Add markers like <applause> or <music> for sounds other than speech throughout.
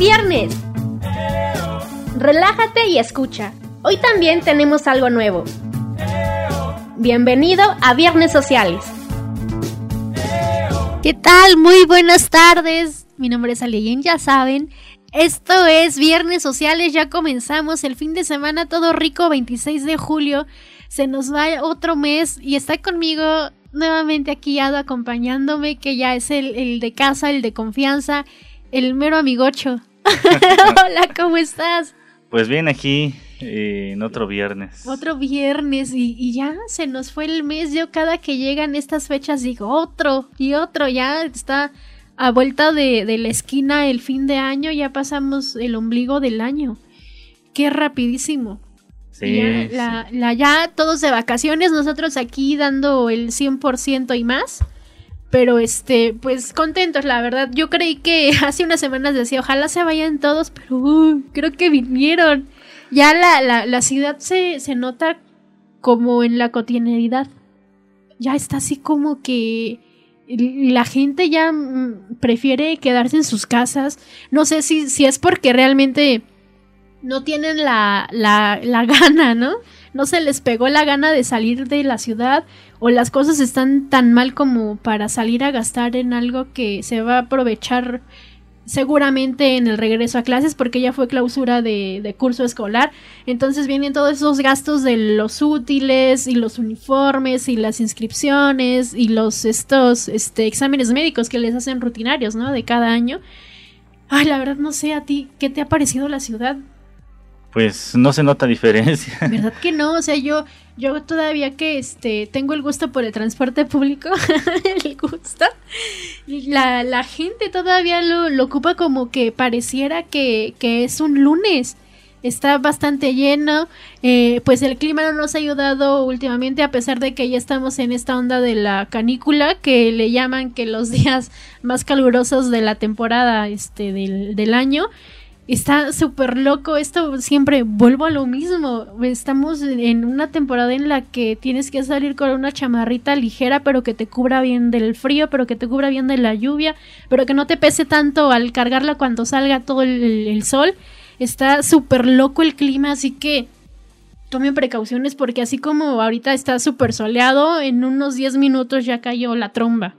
viernes. Relájate y escucha. Hoy también tenemos algo nuevo. Bienvenido a Viernes Sociales. ¿Qué tal? Muy buenas tardes. Mi nombre es Aliyin, ya saben. Esto es Viernes Sociales, ya comenzamos el fin de semana todo rico, 26 de julio. Se nos va otro mes y está conmigo nuevamente aquí Ado acompañándome, que ya es el, el de casa, el de confianza, el mero amigocho. <laughs> <laughs> Hola, ¿cómo estás? Pues bien, aquí eh, en otro viernes. Otro viernes y, y, ya se nos fue el mes. Yo cada que llegan estas fechas digo otro y otro, ya está a vuelta de, de la esquina el fin de año, ya pasamos el ombligo del año. Qué rapidísimo. Sí, ya, sí. La, la, ya todos de vacaciones, nosotros aquí dando el 100% y más. Pero este, pues contentos, la verdad. Yo creí que <laughs> hace unas semanas decía, ojalá se vayan todos, pero uh, creo que vinieron. Ya la, la, la ciudad se, se nota como en la cotidianidad. Ya está así como que la gente ya mm, prefiere quedarse en sus casas. No sé si, si es porque realmente no tienen la, la, la <laughs> gana, ¿no? No se les pegó la gana de salir de la ciudad o las cosas están tan mal como para salir a gastar en algo que se va a aprovechar seguramente en el regreso a clases porque ya fue clausura de, de, curso escolar. Entonces vienen todos esos gastos de los útiles y los uniformes y las inscripciones y los estos este, exámenes médicos que les hacen rutinarios, ¿no? De cada año. Ay, la verdad no sé a ti, ¿qué te ha parecido la ciudad? Pues no se nota diferencia. ¿Verdad que no? O sea, yo, yo todavía que este tengo el gusto por el transporte público, <laughs> el gusto, la, la gente todavía lo, lo ocupa como que pareciera que, que, es un lunes. Está bastante lleno, eh, pues el clima no nos ha ayudado últimamente a pesar de que ya estamos en esta onda de la canícula que le llaman que los <laughs> días más calurosos de la temporada este, del, del año está súper loco. Esto siempre vuelvo a lo mismo. Estamos en una temporada en la que tienes que salir con una chamarrita ligera, pero que te cubra bien del frío, pero que te cubra bien de la lluvia, pero que no te pese tanto al cargarla cuando salga todo el, sol. Está súper loco el clima, así que tomen precauciones porque así como ahorita está súper soleado, en unos 10 minutos ya cayó la tromba.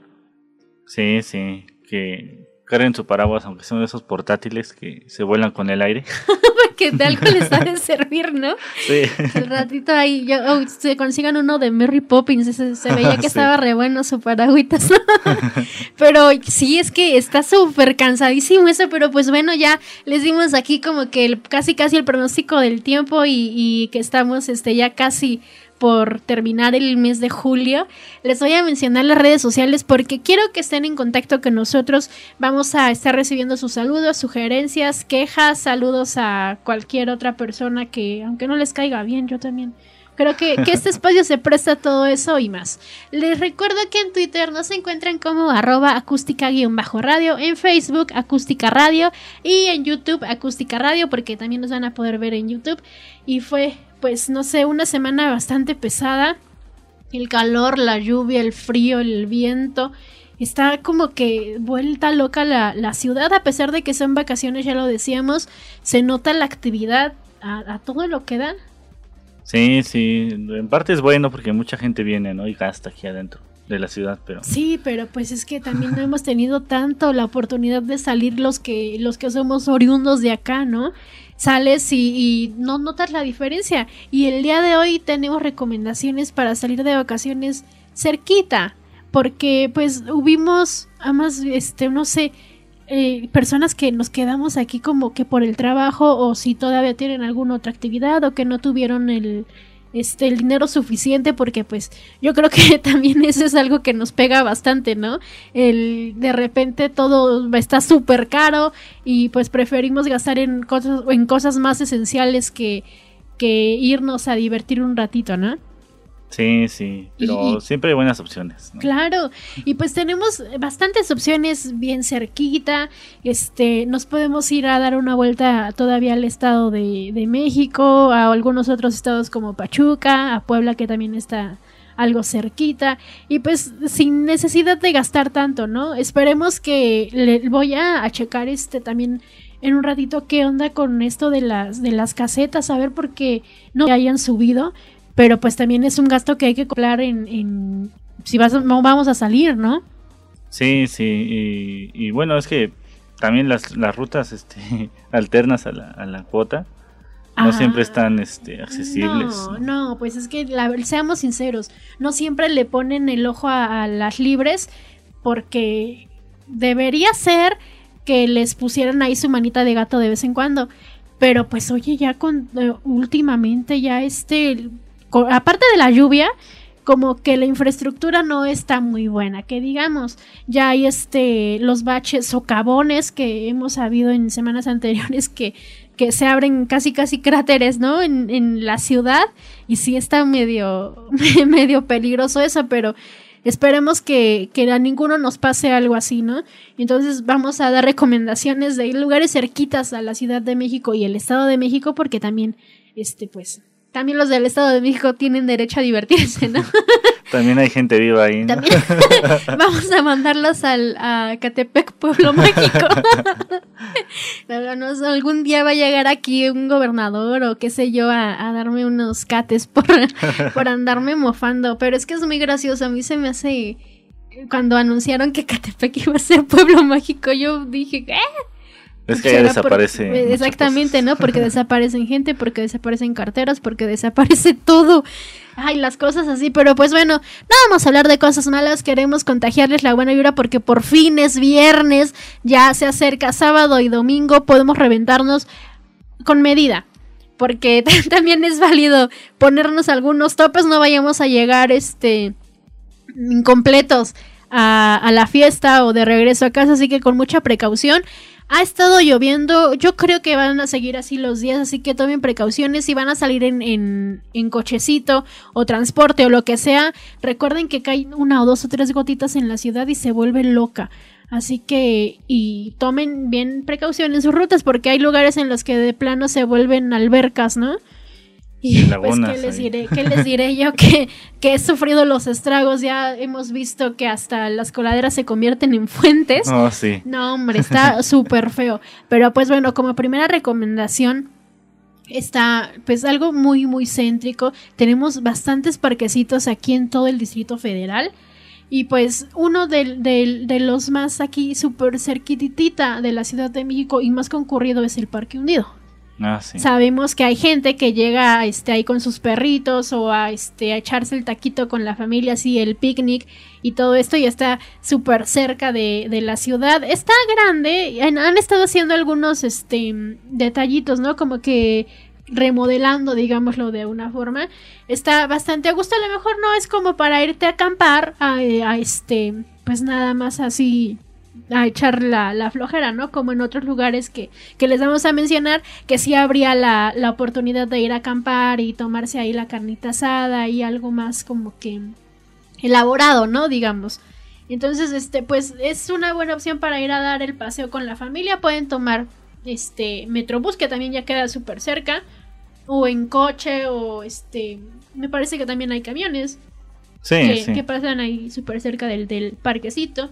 Sí, sí, que carguen su paraguas, aunque son esos portátiles que se vuelan con el aire. <laughs> que de algo les ha de servir, ¿no? Sí. El ratito ahí, yo, oh, se consigan uno de Mary Poppins, se, se veía <laughs> que sí. estaba re bueno su paraguitas, ¿no? <laughs> pero sí, es que está súper cansadísimo eso, pero pues bueno, ya les dimos aquí como que el, casi casi el pronóstico del tiempo y, y que estamos este ya casi por terminar el mes de julio, les voy a mencionar las redes sociales porque quiero que estén en contacto con nosotros. Vamos a estar recibiendo sus saludos, sugerencias, quejas, saludos a cualquier otra persona que, aunque no les caiga bien, yo también. Creo que, este espacio se presta a todo eso y más. Les recuerdo que en Twitter nos encuentran como arroba acústica-radio, en Facebook acústica radio y en YouTube acústica radio porque también nos van a poder ver en YouTube. Y fue pues no sé, una semana bastante pesada. El calor, la lluvia, el frío, el viento. Está como que vuelta loca la, la ciudad, a pesar de que son vacaciones, ya lo decíamos. Se nota la actividad a, a todo lo que da. Sí, sí, en parte es bueno porque mucha gente viene, ¿no? Y gasta aquí adentro de la ciudad, pero sí, pero pues es que también no <laughs> hemos tenido tanto la oportunidad de salir los que los que somos oriundos de acá, ¿no? Sales y, y, no notas la diferencia. Y el día de hoy tenemos recomendaciones para salir de vacaciones cerquita, porque pues hubimos, además, este, no sé, eh, personas que nos quedamos aquí como que por el trabajo o si todavía tienen alguna otra actividad o que no tuvieron el este el dinero suficiente porque pues yo creo que <laughs> también eso es algo que nos pega bastante, ¿no? El de repente todo está súper caro y pues preferimos gastar en cosas en cosas más esenciales que que irnos a divertir un ratito, ¿no? Sí, sí, pero y, siempre hay buenas opciones. ¿no? Claro, y pues tenemos bastantes opciones bien cerquita. Este, nos podemos ir a dar una vuelta todavía al estado de, de México, a algunos otros estados como Pachuca, a Puebla que también está algo cerquita y pues sin necesidad de gastar tanto, ¿no? Esperemos que le voy a, a checar este también en un ratito qué onda con esto de las, de las casetas, a ver por qué no hayan subido, pero pues también es un gasto que hay que comprar en, en si vas, no vamos a salir, ¿no? Sí, sí, y, bueno, es que también las, las rutas este, <laughs> alternas a la, a la cuota no siempre están este, accesibles. No, no, pues es que seamos sinceros, no siempre le ponen el ojo a, las libres porque debería ser que les pusieran ahí su manita de gato de vez en cuando. Pero pues oye, ya con eh, últimamente ya este, aparte de la lluvia, como que la infraestructura no está muy buena, que digamos, ya hay este los baches socavones que hemos sabido en semanas <laughs> anteriores que, que se abren casi casi cráteres, ¿no? En, en la ciudad y sí está medio <laughs> medio peligroso eso, pero esperemos que, que, a ninguno nos pase algo así, ¿no? Entonces vamos a dar recomendaciones de lugares cerquitas a la Ciudad de México y el Estado de México porque también, este, pues, también los del Estado de México tienen derecho a divertirse, ¿no? <laughs> También hay gente viva ahí. ¿no? <laughs> vamos a mandarlos al, a Catepec, Pueblo Mágico. <laughs> algún día va a llegar aquí un gobernador o qué sé yo a, darme unos cates por, por andarme mofando. Pero es que es muy gracioso. A mí se me hace. Cuando anunciaron que Catepec iba a ser Pueblo Mágico, yo dije, ¿qué? Es que ya desaparece. exactamente, ¿no? Porque <laughs> desaparecen gente, porque desaparecen carteras, porque desaparece <laughs> todo. Ay, las cosas así, pero pues bueno, no vamos a hablar de cosas malas, queremos contagiarles la buena vibra porque por fin es viernes, ya se acerca sábado y domingo, podemos reventarnos con medida. Porque <laughs> también es válido ponernos algunos topes, no vayamos a llegar este incompletos a, a la fiesta o de regreso a casa, así que con mucha precaución. Ha estado lloviendo, yo creo que van a seguir así los días, así que tomen precauciones si van a salir en, en, cochecito o transporte o lo que sea. Recuerden que caen una o dos o tres gotitas en la ciudad y se vuelve loca. Así que, y tomen bien precaución en sus rutas porque hay lugares en los que de plano se vuelven albercas, ¿no? Y pues, ¿qué les, diré? ¿qué les <laughs> diré yo que, que he sufrido los estragos? Ya hemos visto que hasta las coladeras se convierten en fuentes. Oh, sí. No, hombre, está <laughs> súper feo. Pero pues bueno, como primera recomendación, está pues algo muy, muy céntrico. Tenemos bastantes parquecitos aquí en todo el Distrito Federal. Y pues uno de, de los más aquí súper cerquitita de la Ciudad de México y más concurrido es el Parque Hundido. Ah, Sabemos que hay gente que llega este, ahí con sus perritos o a, este, echarse el taquito con la familia, así el picnic y todo esto y está súper cerca de, la ciudad. Está grande, han, estado haciendo algunos este, detallitos, ¿no? Como que remodelando, digámoslo de una forma. Está bastante a gusto, a lo mejor no es como para irte a acampar a, a este, pues nada más así a echar la, la, flojera, ¿no? Como en otros lugares que, que les vamos a mencionar, que sí habría la, la, oportunidad de ir a acampar y tomarse ahí la carnita asada y algo más como que elaborado, ¿no? Digamos. Entonces, este, pues es una buena opción para ir a dar el paseo con la familia. Pueden tomar este Metrobús, que también ya queda súper cerca, o en coche, o este, me parece que también hay camiones. Sí, que, que pasan ahí súper cerca del, del parquecito.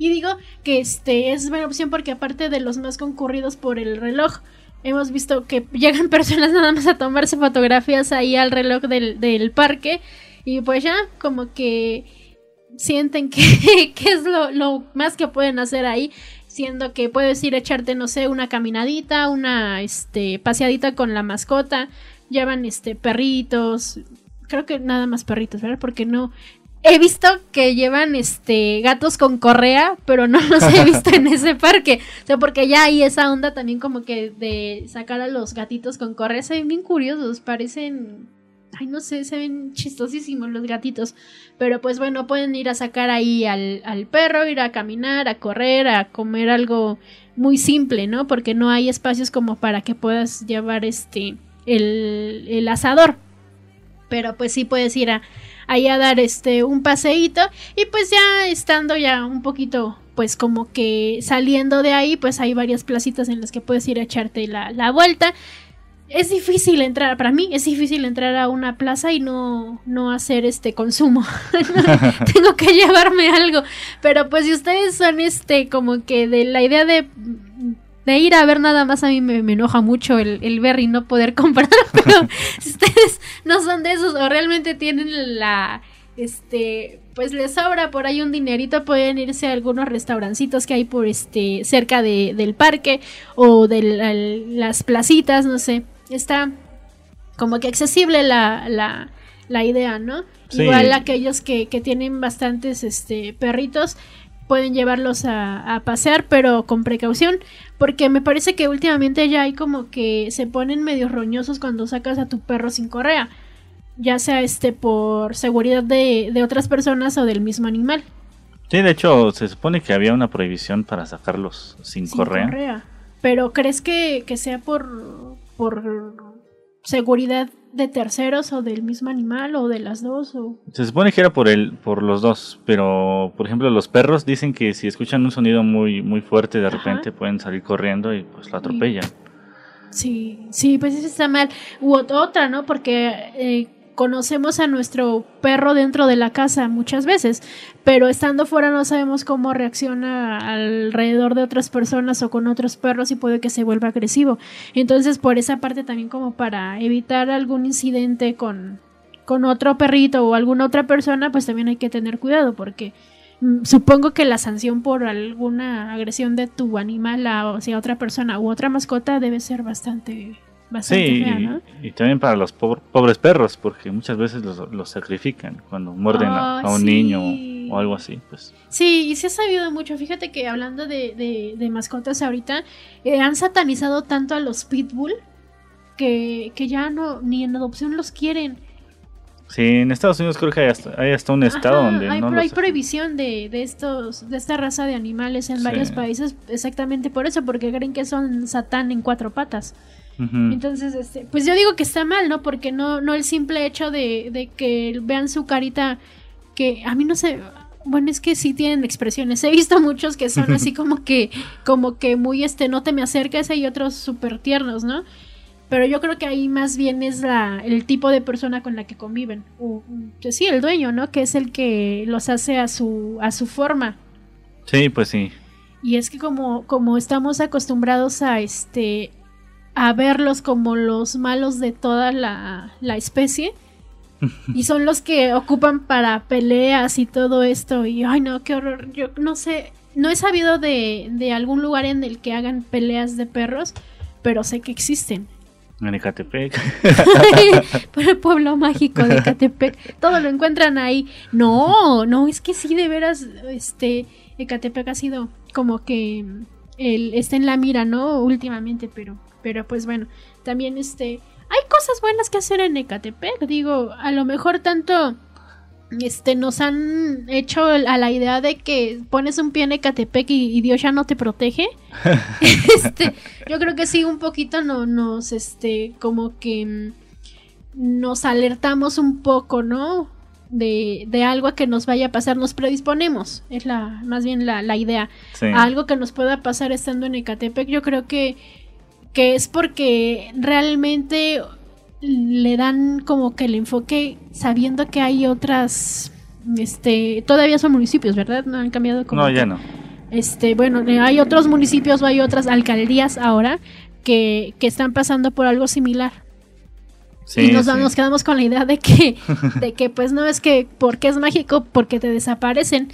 Y digo que este es buena opción porque aparte de los más concurridos por el reloj, hemos visto que llegan <laughs> personas nada más a tomarse fotografías ahí al reloj del, parque y pues ya como que sienten <laughs> que, es lo, lo, más que pueden hacer ahí, siendo que puedes ir a echarte, no sé, una caminadita, una este, paseadita con la mascota, llevan este perritos, creo que nada más perritos, ¿verdad? Porque no, He visto que llevan este gatos con correa, pero no los he <laughs> visto en ese parque. O sea, porque ya hay esa onda también como que de sacar a los gatitos con correa. Se ven bien curiosos, parecen. Ay, no sé, se ven chistosísimos los gatitos. Pero pues bueno, pueden ir a sacar ahí al, al perro, ir a caminar, a correr, a comer algo muy simple, ¿no? Porque no hay espacios como para que puedas llevar este. el, el asador. Pero pues sí puedes ir a ahí a dar este un paseíto y pues ya estando ya un poquito pues como que saliendo de ahí pues hay varias placitas en las que puedes ir a echarte la, la vuelta es difícil entrar, para mí es difícil entrar a una plaza y no, no hacer este consumo. <laughs> Tengo que llevarme algo. Pero pues si ustedes son este como que de la idea de de ir a ver nada más a mí me, enoja mucho el, el, ver y no poder <laughs> comprar, pero si ustedes no son de esos o realmente tienen la, este, pues les sobra por ahí un dinerito, pueden irse a algunos restaurancitos que hay por este, cerca de, del parque o de las placitas, no sé, está como que accesible la, la, la idea, ¿no? Igual aquellos que, que tienen bastantes este, perritos, pueden llevarlos a, pasear, pero con precaución, porque me parece que últimamente ya hay como que se ponen medio roñosos cuando sacas a tu perro sin correa, ya sea este por seguridad de, otras personas o del mismo animal. Sí, de hecho, se supone que había una prohibición para sacarlos sin, correa. Pero ¿crees que, que sea por, por seguridad de terceros o del mismo animal o de las dos o se supone que era por el por los dos pero por ejemplo los perros dicen que si escuchan un sonido muy muy fuerte de repente pueden salir corriendo y pues lo atropellan. Sí sí pues eso está mal. U otra no porque eh, conocemos a nuestro perro dentro de la casa muchas veces, pero estando fuera no sabemos cómo reacciona alrededor de otras personas o con otros perros y puede que se vuelva agresivo. Entonces, por esa parte también como para evitar algún incidente con, con otro perrito o alguna otra persona, pues también hay que tener cuidado porque mm, supongo que la sanción por alguna agresión de tu animal a, o sea, otra persona u otra mascota debe ser bastante sí, y, también para los pobres perros, porque muchas veces los, sacrifican cuando muerden a, un niño o, algo así. Pues. Sí, y se ha sabido mucho. Fíjate que hablando de, de, mascotas ahorita, eh, han satanizado tanto a los pitbull que, que ya no ni en adopción los quieren. Sí, en Estados Unidos creo que hay hasta, un estado donde hay, no hay prohibición de, de, estos de esta raza de animales en varios países exactamente por eso porque creen que son satán en cuatro patas entonces, este, pues yo digo que está mal, ¿no? Porque no, no el simple hecho de, de que vean su carita, que a mí no sé, bueno, es que sí tienen expresiones. <laughs> He visto muchos que son así como que, como que muy este, no te me acerques, y otros súper tiernos, ¿no? Pero yo creo que ahí más bien es la, el tipo de persona con la que conviven. O, pues sí, el dueño, ¿no? Que es el que los hace a su, a su forma. Sí, pues sí. Y es que como, como estamos acostumbrados a este a verlos como los malos de toda la, especie. <laughs> y son los que ocupan para peleas y todo esto. Y ay no, qué horror. Yo no sé, no he sabido de, de algún lugar en el que hagan peleas de perros, pero sé que existen. En Ecatepec. <laughs> Por el pueblo mágico de Ecatepec. Todo lo encuentran ahí. No, no, es que sí, de veras, este, Ecatepec ha sido como que el, está en la mira, ¿no? Últimamente, pero pero pues bueno, también este, hay cosas buenas que hacer en Ecatepec. Digo, a lo mejor tanto este nos han hecho a la idea de que pones un pie en Ecatepec y, Dios ya no te protege. <laughs> este, yo creo que sí un poquito no, nos este como que mm, nos alertamos un poco, ¿no? De, de, algo que nos vaya a pasar, nos predisponemos, es la, más bien la, la idea, a algo que nos pueda pasar estando en Ecatepec. Yo creo que que es porque realmente le dan como que el enfoque sabiendo que hay otras este todavía son municipios, ¿verdad? No han cambiado como No, ya no. Este, bueno, hay otros municipios o hay otras alcaldías ahora que, que están pasando por algo similar. Sí, y nos, nos, quedamos con la idea de que, de que pues no es que porque es mágico, porque te desaparecen.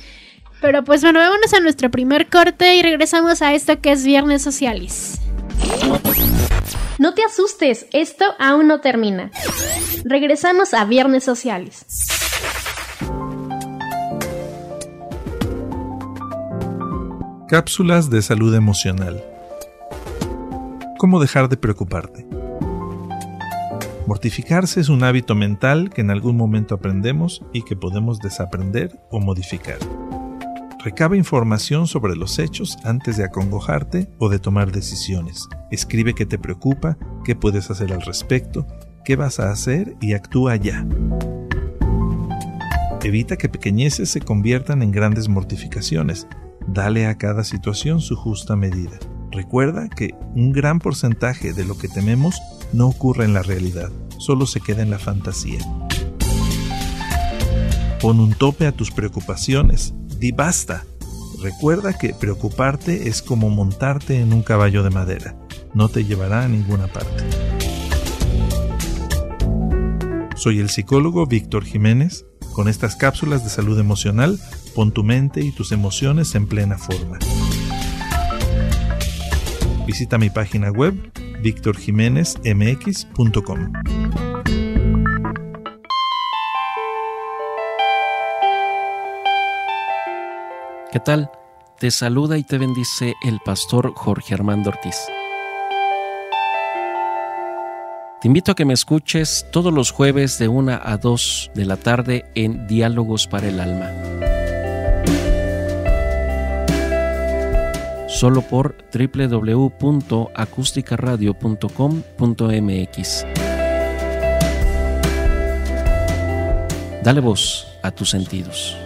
Pero pues bueno, vámonos a nuestro primer corte y regresamos a esto que es Viernes Sociales. No te asustes, esto aún no termina. Regresamos a Viernes Sociales. Cápsulas de salud emocional. ¿Cómo dejar de preocuparte? Mortificarse es un hábito mental que en algún momento aprendemos y que podemos desaprender o modificar. Recaba información sobre los hechos antes de acongojarte o de tomar decisiones. Escribe qué te preocupa, qué puedes hacer al respecto, qué vas a hacer y actúa ya. Evita que pequeñeces se conviertan en grandes mortificaciones. Dale a cada situación su justa medida. Recuerda que un gran porcentaje de lo que tememos no ocurre en la realidad, solo se queda en la fantasía. Pon un tope a tus preocupaciones Di basta. Recuerda que preocuparte es como montarte en un caballo de madera. No te llevará a ninguna parte. Soy el psicólogo Víctor Jiménez. Con estas cápsulas de salud emocional, pon tu mente y tus emociones en plena forma. Visita mi página web victorjiménezmx.com. ¿Qué tal? Te saluda y te bendice el pastor Jorge Armando Ortiz. Te invito a que me escuches todos los jueves de 1 a 2 de la tarde en Diálogos para el Alma. Solo por www.acusticaradio.com.mx. Dale voz a tus sentidos.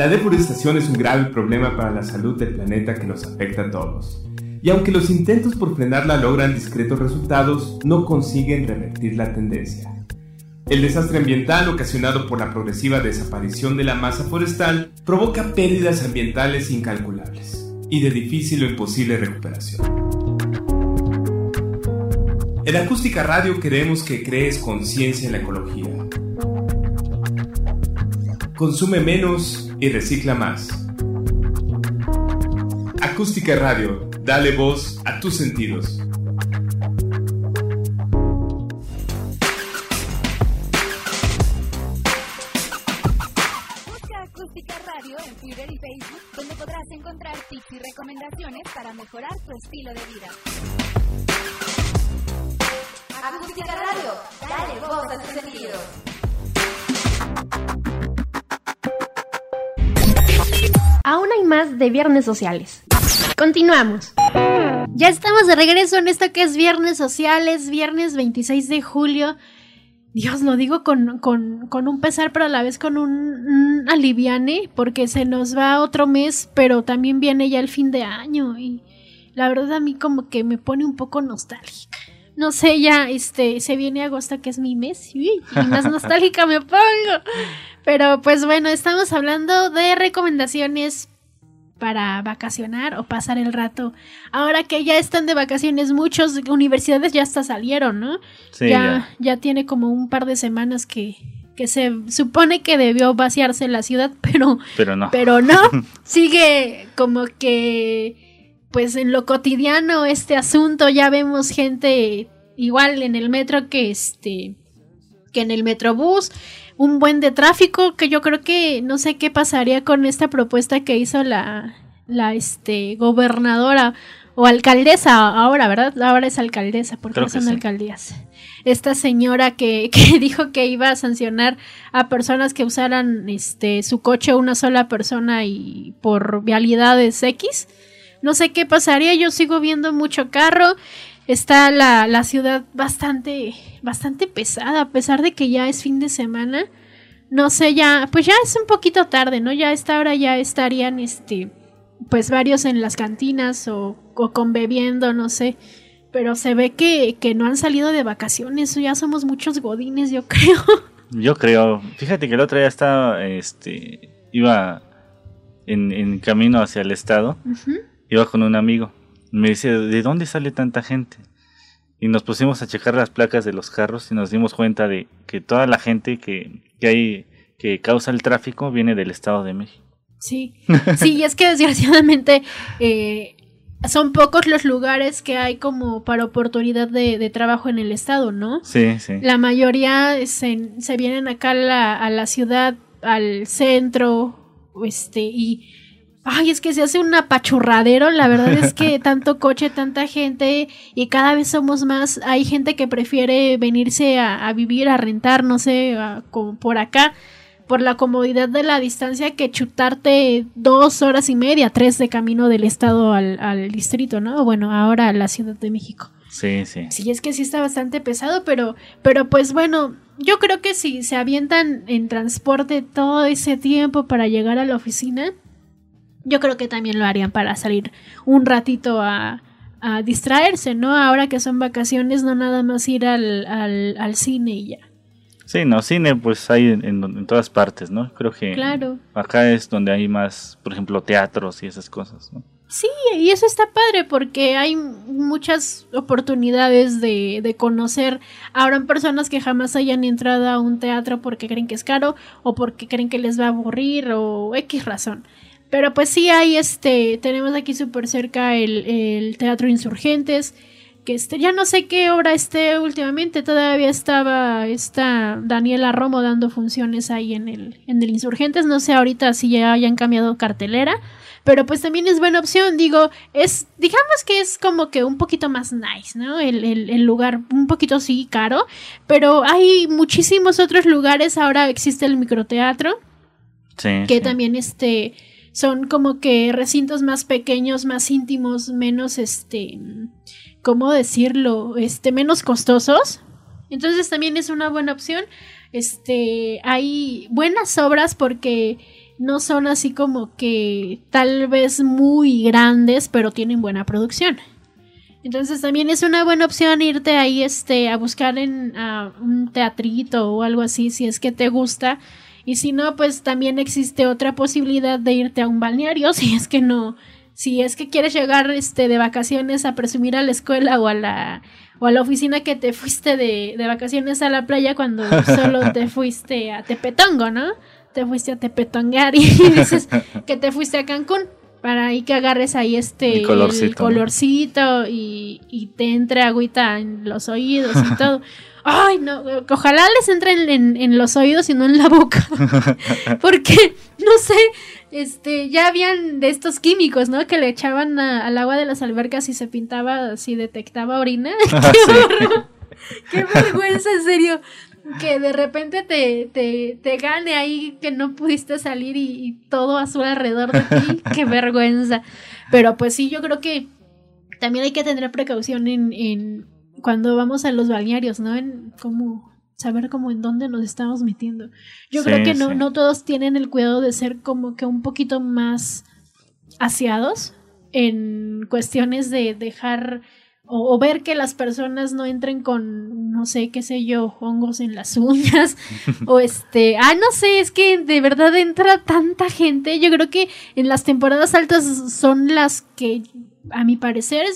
La deforestación es un grave problema para la salud del planeta que nos afecta a todos. Y aunque los intentos por frenarla logran discretos resultados, no consiguen revertir la tendencia. El desastre ambiental ocasionado por la progresiva desaparición de la masa forestal provoca pérdidas ambientales incalculables y de difícil o imposible recuperación. En Acústica Radio queremos que crees conciencia en la ecología. Consume menos y recicla más. Acústica Radio, dale voz a tus sentidos. Viernes Sociales. Continuamos. Ya estamos de regreso en esto que es Viernes Sociales, viernes 26 de julio. Dios, lo digo con, con, con un pesar, pero a la vez con un, un, aliviane, porque se nos va otro mes, pero también viene ya el fin de año. Y la verdad a mí como que me pone un poco nostálgica. No sé, ya este, se viene agosto, que es mi mes, y más nostálgica me pongo. Pero pues bueno, estamos hablando de recomendaciones para vacacionar o pasar el rato. Ahora que ya están de vacaciones, muchas universidades ya hasta salieron, ¿no? Sí, ya, ya. ya tiene como un par de semanas que, que se supone que debió vaciarse la ciudad, <laughs> pero, Pero no. pero no. <laughs> Sigue como que, pues en lo cotidiano este asunto, ya vemos gente igual en el metro que este, que en el metrobús un buen de tráfico que yo creo que no sé qué pasaría con esta propuesta que hizo la, la este, gobernadora o alcaldesa ahora, ¿verdad? Ahora es alcaldesa porque son sí. alcaldías. Esta señora que, <laughs> que dijo que iba a sancionar a personas que usaran este su coche una sola persona y por vialidades X. No sé qué pasaría, yo sigo viendo mucho carro. Está la, la ciudad bastante, bastante pesada, a pesar de que ya es fin de semana. No sé, ya, pues ya es un poquito tarde, ¿no? Ya a esta hora ya estarían, este, pues varios en las cantinas o, o conbebiendo, no sé. Pero se ve que, que no han salido de vacaciones, ya somos muchos godines, yo <laughs> creo. Yo creo. Fíjate que el otro día estaba, este, iba en, en camino hacia el estado, iba con un amigo. Me dice, ¿de dónde sale tanta gente? Y nos pusimos a checar las placas de los carros y nos dimos cuenta de que toda la gente que, que hay, que causa el tráfico viene del Estado de México. Sí, sí, y es que desgraciadamente eh, son pocos los lugares que hay como para oportunidad de, de trabajo en el estado, ¿no? Sí, sí. La mayoría se, se vienen acá a la, a la ciudad, al centro, este, y... Ay, es que se hace un apachurradero, la verdad es que <laughs> tanto coche, tanta gente y cada vez somos más, hay gente que prefiere venirse a, a vivir, a rentar, no sé, a- como por acá, por la comodidad de la distancia que chutarte dos horas y media, tres de camino del estado al, al distrito, ¿no? Bueno, ahora a la Ciudad de México. Sí, sí. Sí, es que sí está bastante pesado, pero, pero pues bueno, yo creo que si se avientan en transporte todo ese tiempo para llegar a la oficina, yo creo que también lo harían para salir un ratito a, a distraerse, ¿no? Ahora que son vacaciones, no nada más ir al, al, al cine y ya. Sí, no, cine pues hay en, en- en todas partes, ¿no? Creo que Claro. acá es donde hay más, por ejemplo, teatros y esas cosas, ¿no? Sí, y eso está padre porque hay muchas oportunidades de, de conocer. Habrán personas que jamás hayan entrado a un teatro porque creen que es caro o porque creen que les va a aburrir o X razón. Pero pues sí hay este, tenemos aquí súper cerca el, el Teatro Insurgentes, que este, ya no sé qué hora esté últimamente, todavía estaba esta Daniela Romo dando funciones ahí en el, en el Insurgentes, no sé ahorita si ya hayan cambiado cartelera, pero pues también es buena opción, digo, es, digamos que es como que un poquito más nice, ¿no? El, el, el lugar un poquito sí caro, pero hay muchísimos otros lugares, ahora existe el microteatro, Sí. que sí. también este son como que recintos más pequeños, más íntimos, menos este ¿cómo decirlo? este menos costosos. Entonces también es una buena opción. Este, hay buenas obras porque no son así como que tal vez muy grandes, pero tienen buena producción. Entonces también es una buena opción irte ahí este a buscar en un teatrito o algo así si es que te gusta y si no pues también existe otra posibilidad de irte a un balneario <laughs> si es que no si es que quieres llegar este de vacaciones a presumir a la escuela o a la o a la oficina que te fuiste de, de vacaciones a la playa cuando <laughs> solo te fuiste a Tepetongo, ¿no? Te fuiste a Tepetongar y <laughs> dices que te fuiste a Cancún para ahí que agarres ahí este El colorcito, el ¿no? colorcito y, y te entre agüita en los oídos y todo. Ay, no, ojalá les entre en, los oídos y no en la boca. <laughs> Porque, no sé, este, ya habían de estos químicos, ¿no? Que le echaban a- al agua de las albercas y se pintaba, si detectaba orina. <laughs> Ah, ¡Qué sí. horror! ¡Qué vergüenza, en serio! Que de repente te, te, te gane ahí que no pudiste salir y, y todo azul alrededor de ti. <laughs> ¡Qué vergüenza! Pero pues sí, yo creo que también hay que tener precaución en, en cuando vamos a los balnearios, ¿no? En cómo saber cómo en dónde nos estamos metiendo. Yo Sí, creo que no, sí. no todos tienen el cuidado de ser como que un poquito más aseados en cuestiones de dejar o, o ver que las personas no entren con, no sé, qué sé yo, hongos en las <laughs> uñas o este, ah, no sé, es que de verdad entra tanta gente. Yo creo que en las temporadas altas son las que, a mi parecer,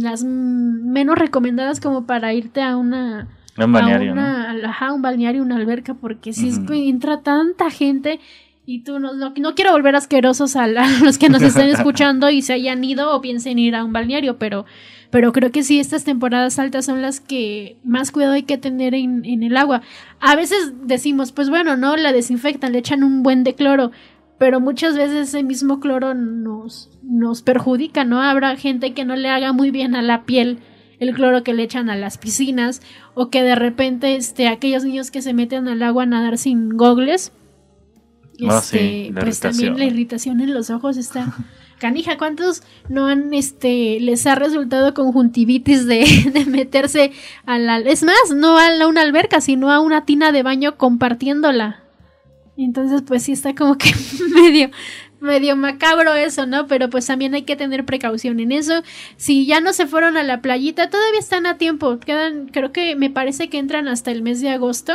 las mm, menos recomendadas como para irte a una Un balneario, a ¿no? una, ajá, un balneario, una alberca, porque si es Ujú. que entra tanta gente y tú no, no, no quiero volver asquerosos a, la- <laughs> a los que nos estén <laughs> escuchando y se hayan ido o piensen ir a un balneario, pero, pero creo que sí, estas temporadas altas son las que más cuidado hay que tener en, en el agua. A veces decimos, pues bueno, no, la desinfectan, le echan un buen de cloro, pero muchas veces ese mismo cloro nos, nos perjudica, ¿no? Habrá gente que no le haga muy bien a la piel el cloro que le echan a las piscinas o que de repente este aquellos niños que se meten al agua a nadar sin gogles Ah, este, sí, pues también la irritación en los ojos está <laughs> canija. Cuántos no han este les ha resultado conjuntivitis de, <laughs> de meterse a la es más no a la- una alberca sino a una tina de baño compartiéndola entonces pues sí está como que <laughs> medio medio macabro eso, ¿no? Pero pues también hay que tener precaución en eso. Si ya no se fueron a la playita, todavía están a tiempo. Quedan, creo que me parece que entran hasta el mes de agosto,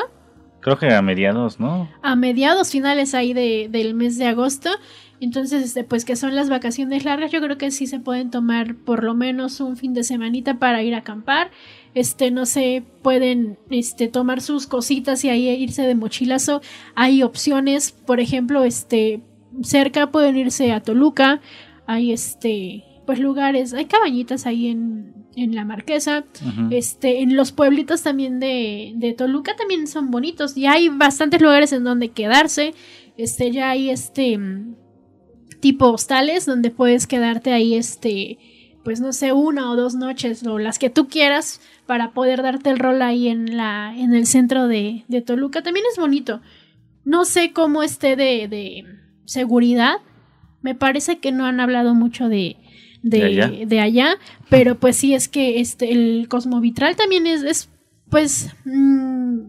Creo que a mediados, ¿no? a mediados finales ahí de, del mes de agosto. Entonces, este, pues que son las vacaciones largas, yo creo que sí se pueden tomar por lo menos un fin de semanita para ir a acampar. Este, no sé, pueden este, tomar sus cositas y ahí irse de mochilazo. Hay opciones, por ejemplo, este, cerca pueden irse a Toluca. Hay este, pues lugares, hay cabañitas ahí en, en la Marquesa. Este, en los pueblitos también de, de Toluca también son bonitos. Y hay bastantes lugares en donde quedarse. Este, ya hay este tipo hostales donde puedes quedarte ahí, este, pues no sé, una o dos noches, o las que tú quieras, para poder darte el rol ahí en la, en el centro de, de Toluca. También es bonito. No sé cómo esté de, de seguridad. Me parece que no han hablado mucho de, de, ¿De allá? de allá, pero pues sí es que este el cosmovitral también es, es pues mm,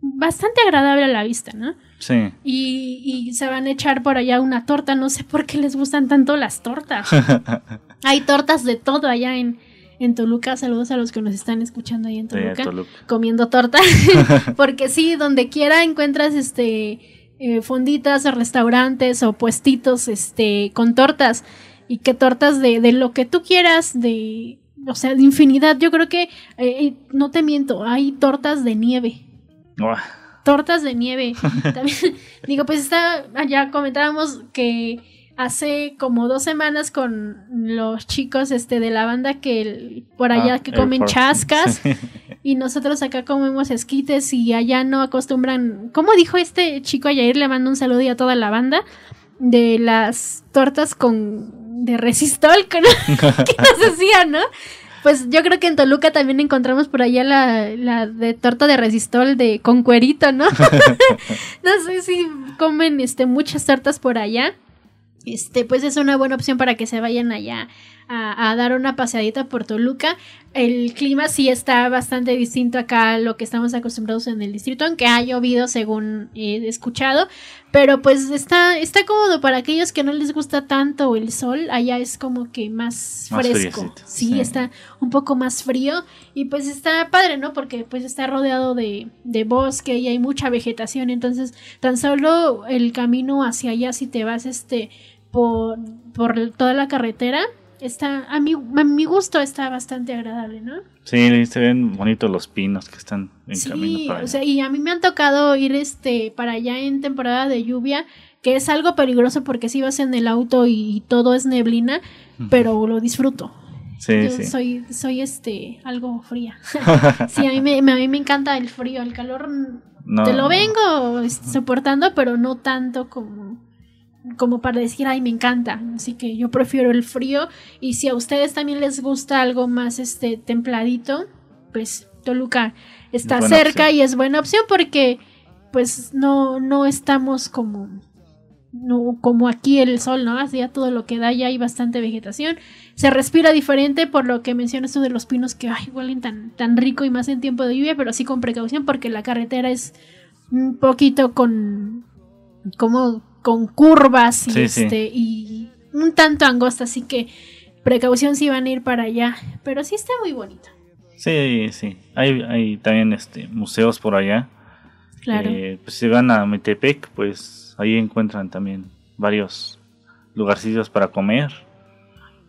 bastante agradable a la vista, ¿no? Sí. Y, y se van a echar por allá una torta, no sé por qué les gustan tanto las tortas. <laughs> Hay tortas de todo allá en, en Toluca. Saludos a los que nos están escuchando ahí en Sí, Toluca, comiendo torta. <laughs> <laughs> Porque sí, donde quiera encuentras este eh, fonditas o restaurantes o puestitos este con tortas. Y que tortas de, de lo que tú quieras, de. O sea, de infinidad. Yo creo que, eh, no te miento, hay tortas de nieve tortas de nieve. <laughs> También, digo, pues está, ya comentábamos que hace como dos semanas con los chicos este de la banda que el- por allá Ah, que comen chascas <laughs> sí. y nosotros acá comemos esquites y allá no acostumbran, ¿cómo dijo este chico ayer? Le mando un saludo y a toda la banda de las tortas con de resistol <laughs> que nos hacían, ¿no? Pues yo creo que en Toluca también encontramos por allá la, la de torta de resistol de con cuerito, ¿no? <laughs> no sé si comen este muchas tortas por allá. Este, pues es una buena opción para que se vayan allá a, a dar una paseadita por Toluca. El clima sí está bastante distinto acá a lo que estamos acostumbrados en el distrito, aunque ha llovido según he escuchado. Pero pues está, está cómodo para aquellos que no les gusta tanto el sol. Allá es como que más, Más fresco. Sí, sí. está un poco más frío. Y pues está padre, ¿no? Porque pues está rodeado de, de bosque y hay mucha vegetación. Entonces, tan solo el camino hacia allá, si te vas este por, por toda la carretera, está, a mi, a mi gusto está bastante agradable, ¿no? Sí, se ven bonitos los pinos que están en camino Sí, para o allá. sea, y a mí me han tocado ir este para allá en temporada de lluvia, que es algo peligroso porque si vas en el auto y todo es neblina, pero lo disfruto. sí, Yo sí. soy soy este algo fría. <laughs> sí, a mí me, a mí me encanta el frío, el calor No, te lo vengo este, soportando, pero no tanto como como para decir, ay, me encanta. Así que yo prefiero el frío. Y si a ustedes también les gusta algo más este templadito, pues Toluca está Buena cerca opción. y es buena opción porque pues no, no estamos como no, como aquí el sol, ¿no? Así ya todo lo que da, ya hay bastante vegetación. Se respira diferente por lo que mencionas tú de los pinos que ay, huelen tan, tan rico y más en tiempo de lluvia, pero sí con precaución porque la carretera es un poquito con como con curvas y Sí, sí. este y un tanto angosta, así que precaución si van a ir para allá, pero sí está muy bonito. Sí, sí. Hay, hay también este museos por allá. Claro. Eh, pues si van a Metepec, pues ahí encuentran también varios lugarcillos para comer.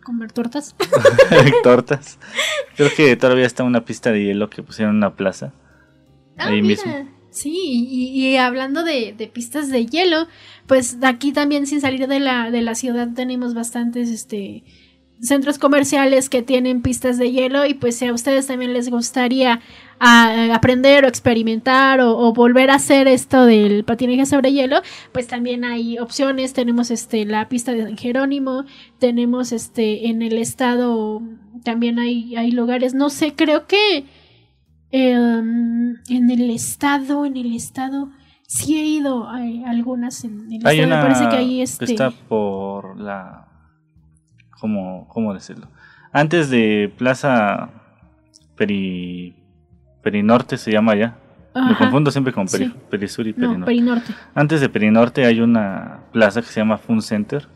Comer tortas. <laughs> <laughs> tortas. Creo que todavía está una pista de hielo que pusieron en una plaza. Ah, ahí mira. mismo. Sí, y, hablando de, pistas de hielo, pues aquí también sin salir de la, de la ciudad tenemos bastantes este centros comerciales que tienen pistas de hielo y pues si a ustedes también les gustaría aprender o experimentar o, o volver a hacer esto del patinaje sobre hielo, pues también hay opciones, tenemos este la pista de San Jerónimo, tenemos este en el estado también hay, hay lugares, no sé, creo que Em, en el estado, en el estado, sí he ido a, algunas en el Hay estado. Me parece que ahí que este. está por la... ¿Cómo, cómo decirlo? Antes de Plaza Peri... Perinorte se llama ya. Me confundo siempre con Peri- sí. Perisur y Perinorte. No, Perinorte. Antes de Perinorte hay una plaza que se llama Fun Center.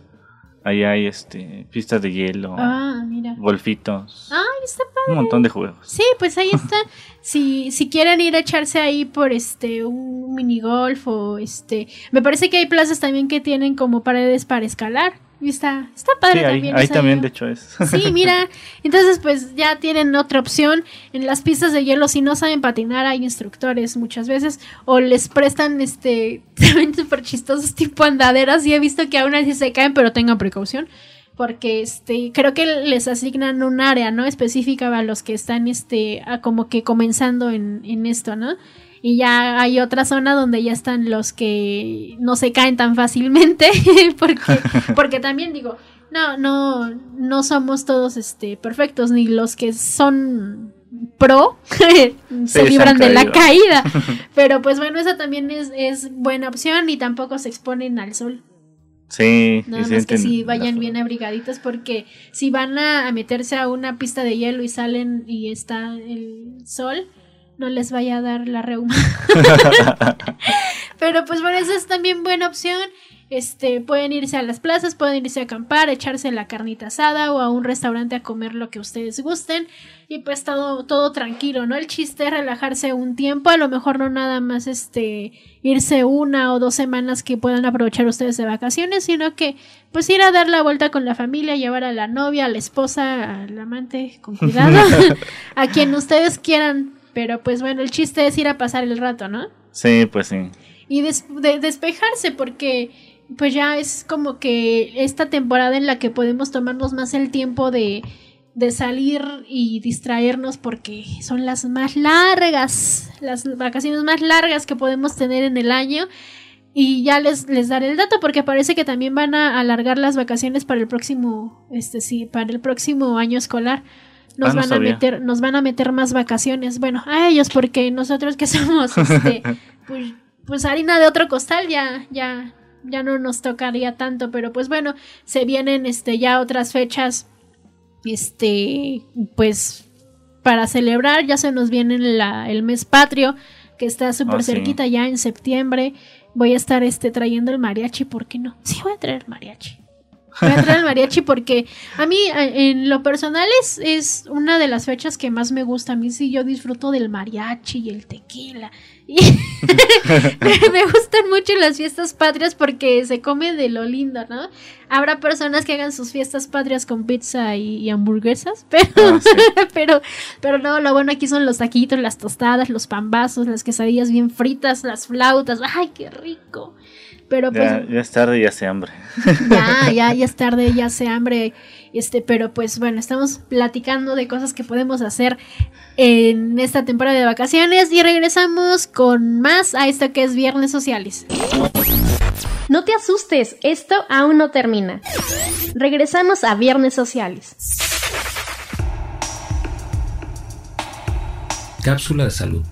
Ahí hay este pistas de hielo, Ah, mira. golfitos, Ay, está padre. un montón de juegos. Sí, pues ahí está. <laughs> si, si quieren ir a echarse ahí por este un minigolf o este. Me parece que hay plazas también que tienen como paredes para escalar. Y está, está padre Sí, ahí, también. ahí también de hecho es. <laughs> Sí, mira, entonces pues ya tienen otra opción. En las pistas de hielo, si no saben patinar, hay instructores muchas veces o les prestan este, <laughs> también súper chistosos tipo andaderas y he visto que aún así se caen, pero tengan precaución. Porque este, creo que les asignan un área, ¿no? Específica a los que están este, a como que comenzando en, en esto, ¿no? Y ya hay otra zona donde ya están los que no se caen tan fácilmente. <laughs> porque, <laughs> porque también digo, no, no, no somos todos este perfectos, ni los que son pro <laughs> se libran de la caída. Pero pues bueno, esa también es, es buena opción y tampoco se exponen al sol. Sí, Nada más que si vayan bien abrigaditos porque si van a meterse a una pista de hielo y salen y está el sol, no les vaya a dar la reuma. <laughs> <laughs> Pero pues bueno, esa es también buena opción. Este, pueden irse a las plazas, pueden irse a acampar, echarse la carnita asada o a un restaurante a comer lo que ustedes gusten y pues todo, todo tranquilo, ¿no? El chiste es relajarse un tiempo, a lo mejor no nada más este irse una o dos semanas que puedan aprovechar ustedes de vacaciones, sino que pues ir a dar la vuelta con la familia, llevar a la novia, a la esposa, al amante, con cuidado, <laughs> a quien ustedes quieran, pero pues bueno, el chiste es ir a pasar el rato, ¿no? Sí, pues sí. Y de despejarse porque pues ya es como que esta temporada en la que podemos tomarnos más el tiempo de, de salir y distraernos porque son las más largas, las vacaciones más largas que podemos tener en el año. Y ya les, les daré el dato porque parece que también van a alargar las vacaciones para el próximo, este sí, para el próximo año escolar. Nos Ah, no van a meter, nos van a meter más vacaciones. Bueno, a ellos, porque nosotros que <laughs> somos este, <laughs> pues, pues harina de otro costal, ya, ya, ya no nos tocaría tanto. Pero pues bueno, se vienen este ya otras fechas. Este, pues para celebrar, ya se nos viene la- el mes patrio, que está súper Ah, sí. cerquita ya en septiembre. Voy a estar este trayendo el mariachi, ¿por qué no? Sí, voy a traer mariachi. Voy a traer el mariachi porque a mí, en lo personal, es, es una de las fechas que más me gusta. A mí sí, yo disfruto del mariachi y el tequila. Y me, <laughs> me gustan mucho las fiestas patrias porque se come de lo lindo, ¿no? Habrá personas que hagan sus fiestas patrias con pizza y, y hamburguesas, <laughs> pero, Ah, sí. pero, pero no, lo bueno aquí son los taquitos, las tostadas, los pambazos, las quesadillas bien fritas, las flautas. ¡Ay, qué rico! Pero pues Ya, ya es tarde y ya hace hambre. <laughs> ya, ya, <laughs> ya es tarde, ya hace hambre. Este, pero pues bueno, estamos platicando de cosas que podemos hacer en esta temporada de vacaciones y regresamos con más a esto que es Viernes Sociales. No te asustes, esto aún no termina. Regresamos a Viernes Sociales. Cápsula de salud.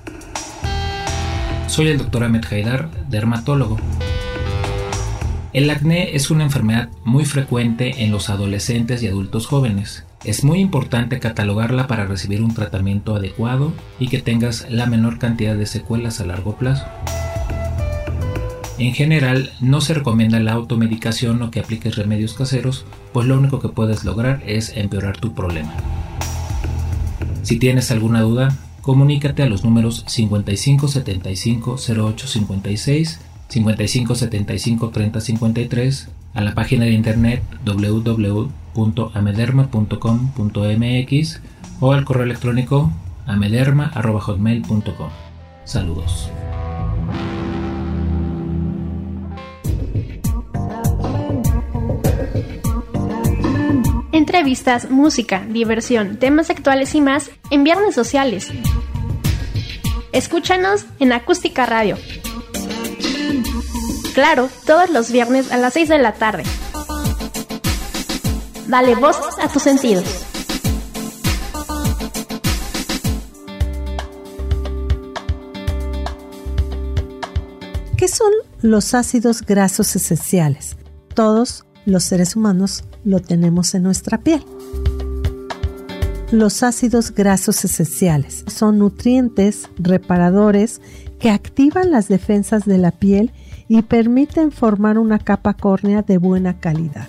Soy el Dr. Ahmed Haidar, dermatólogo. El acné es una enfermedad muy frecuente en los adolescentes y adultos jóvenes. Es muy importante catalogarla para recibir un tratamiento adecuado y que tengas la menor cantidad de secuelas a largo plazo. En general, no se recomienda la automedicación o que apliques remedios caseros, pues lo único que puedes lograr es empeorar tu problema. Si tienes alguna duda, comunícate a los números 55 75 08 56, 55 75 30 53, a la página de internet www.amederma.com.mx o al correo electrónico amederma.hotmail.com. Saludos. Entrevistas, música, diversión, temas actuales y más en Viernes Sociales. Escúchanos en Acústica Radio. Claro, todos los viernes a las 6 de la tarde. Dale voz a tus sentidos. ¿Qué son los ácidos grasos esenciales? Todos los seres humanos lo tenemos en nuestra piel. Los ácidos grasos esenciales son nutrientes reparadores que activan las defensas de la piel y permiten formar una capa córnea de buena calidad.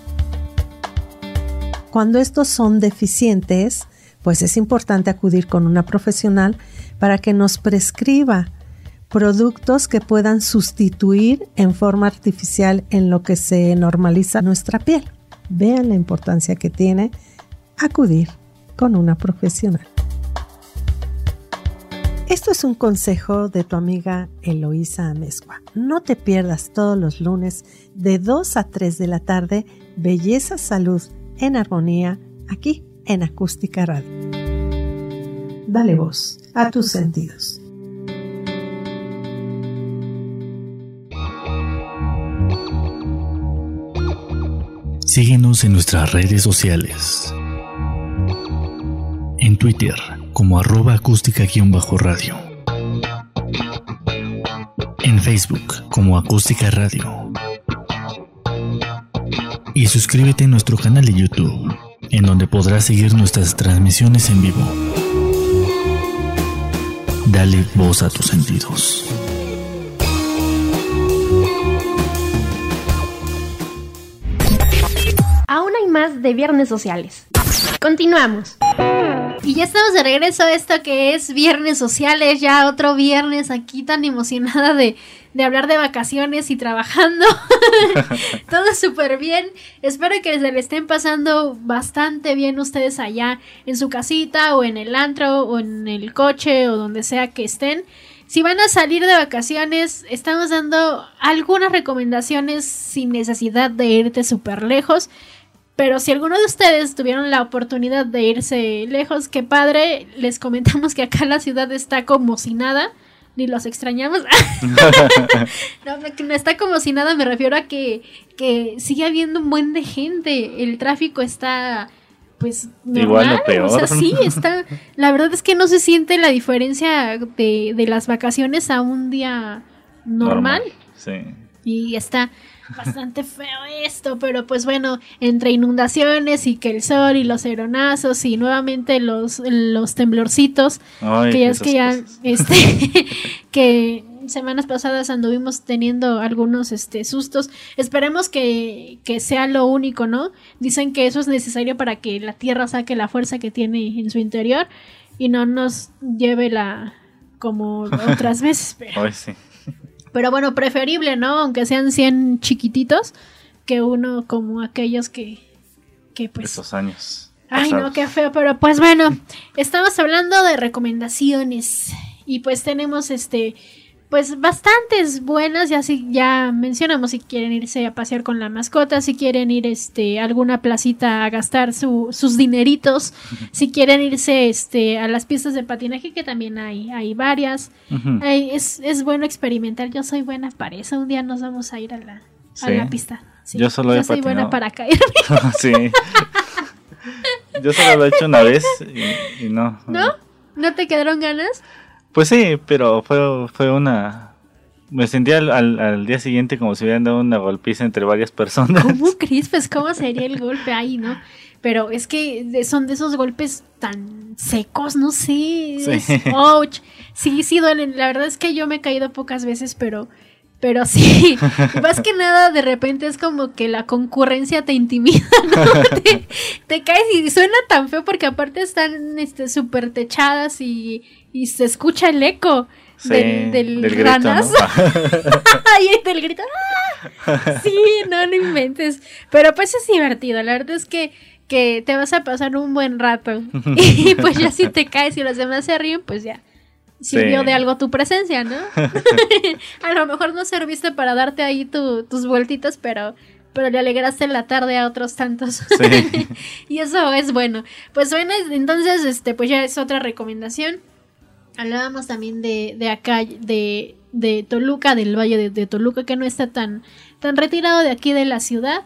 Cuando estos son deficientes, pues es importante acudir con una profesional para que nos prescriba productos que puedan sustituir en forma artificial en lo que se normaliza nuestra piel. Vean la importancia que tiene acudir con una profesional. Esto es un consejo de tu amiga Eloísa Amezcua. No te pierdas todos los lunes de 2 a 3 de la tarde Belleza Salud en Armonía aquí en Acústica Radio. Dale voz a tus sentidos. Síguenos en nuestras redes sociales. En Twitter como arroba acústica-radio. En Facebook como acústica radio. Y suscríbete a nuestro canal de YouTube, en donde podrás seguir nuestras transmisiones en vivo. Dale voz a tus sentidos. Aún hay más de Viernes Sociales. Continuamos. Y ya estamos de regreso a esto que es Viernes Sociales, ya otro viernes aquí tan emocionada de, de hablar de vacaciones y trabajando. <laughs> Todo súper bien. Espero que se le estén pasando bastante bien ustedes allá en su casita o en el antro o en el coche o donde sea que estén. Si van a salir de vacaciones, estamos dando algunas recomendaciones sin necesidad de irte súper lejos. Pero si alguno de ustedes tuvieron la oportunidad de irse lejos, qué padre, les comentamos que acá la ciudad está como si nada, ni los extrañamos. <laughs> no, no está como si nada, me refiero a que, que sigue habiendo un buen de gente, el tráfico está pues normal, Igual o peor. o sea, sí, está, la verdad es que no se siente la diferencia de, de las vacaciones a un día normal. Sí. Y está bastante feo esto, pero pues bueno, entre inundaciones y que el sol y los aeronazos y nuevamente los, los temblorcitos, Ay, que ya es que ya, cosas. <laughs> este, <laughs> que semanas pasadas anduvimos teniendo algunos este sustos. Esperemos que, que sea lo único, ¿no? Dicen que eso es necesario para que la Tierra saque la fuerza que tiene en su interior y no nos lleve la como <laughs> otras veces, pero Ay, sí. Pero bueno, preferible, ¿no? Aunque sean 100 chiquititos, que uno como aquellos que, que pues... Esos años. Ay, no, qué feo, pero pues bueno, estamos hablando de recomendaciones y pues tenemos este, pues bastantes buenas, ya si ya mencionamos si quieren irse a pasear con la mascota, si quieren ir este a alguna placita a gastar su- sus dineritos, si quieren irse este a las pistas de patinaje que también hay hay varias. Es, es bueno experimentar. Yo soy buena para eso. Un día nos vamos a ir a la, a la pista. Sí, Yo solo he soy buena para caer. <laughs> sí. Yo solo lo he hecho una vez y, y no. ¿No? ¿No te quedaron ganas? Pues sí, pero fue, fue una... Me sentía al, al- al día siguiente como si hubieran dado una golpiza entre varias personas. ¿Cómo <laughs> crees? Pues cómo sería el golpe ahí, ¿no? Pero es que son de esos golpes tan secos, no sé. Sí. ouch. Sí, sí duelen. La verdad es que yo me he caído pocas veces, pero pero sí. <laughs> Más que nada, de repente es como que la concurrencia te intimida, ¿no? <laughs> te, te caes y suena tan feo porque aparte están este súper techadas y, y se escucha el eco Sí, del, del, del <laughs> <laughs> del grito. ¡ah! Sí, no, no inventes. Pero pues es divertido. La verdad es que, que te vas a pasar un buen rato. <laughs> Y pues ya si te caes y los demás se ríen, pues ya. Sirvió Sí. de algo tu presencia, ¿no? a lo mejor no serviste para darte ahí tu- tus vueltitas, pero, pero le alegraste la tarde a otros tantos. Sí. y eso es bueno. Pues bueno, entonces, este, pues ya es otra recomendación. Hablábamos también de, de acá, de, de Toluca, del Valle de, de Toluca, que no está tan, tan retirado de aquí de la ciudad.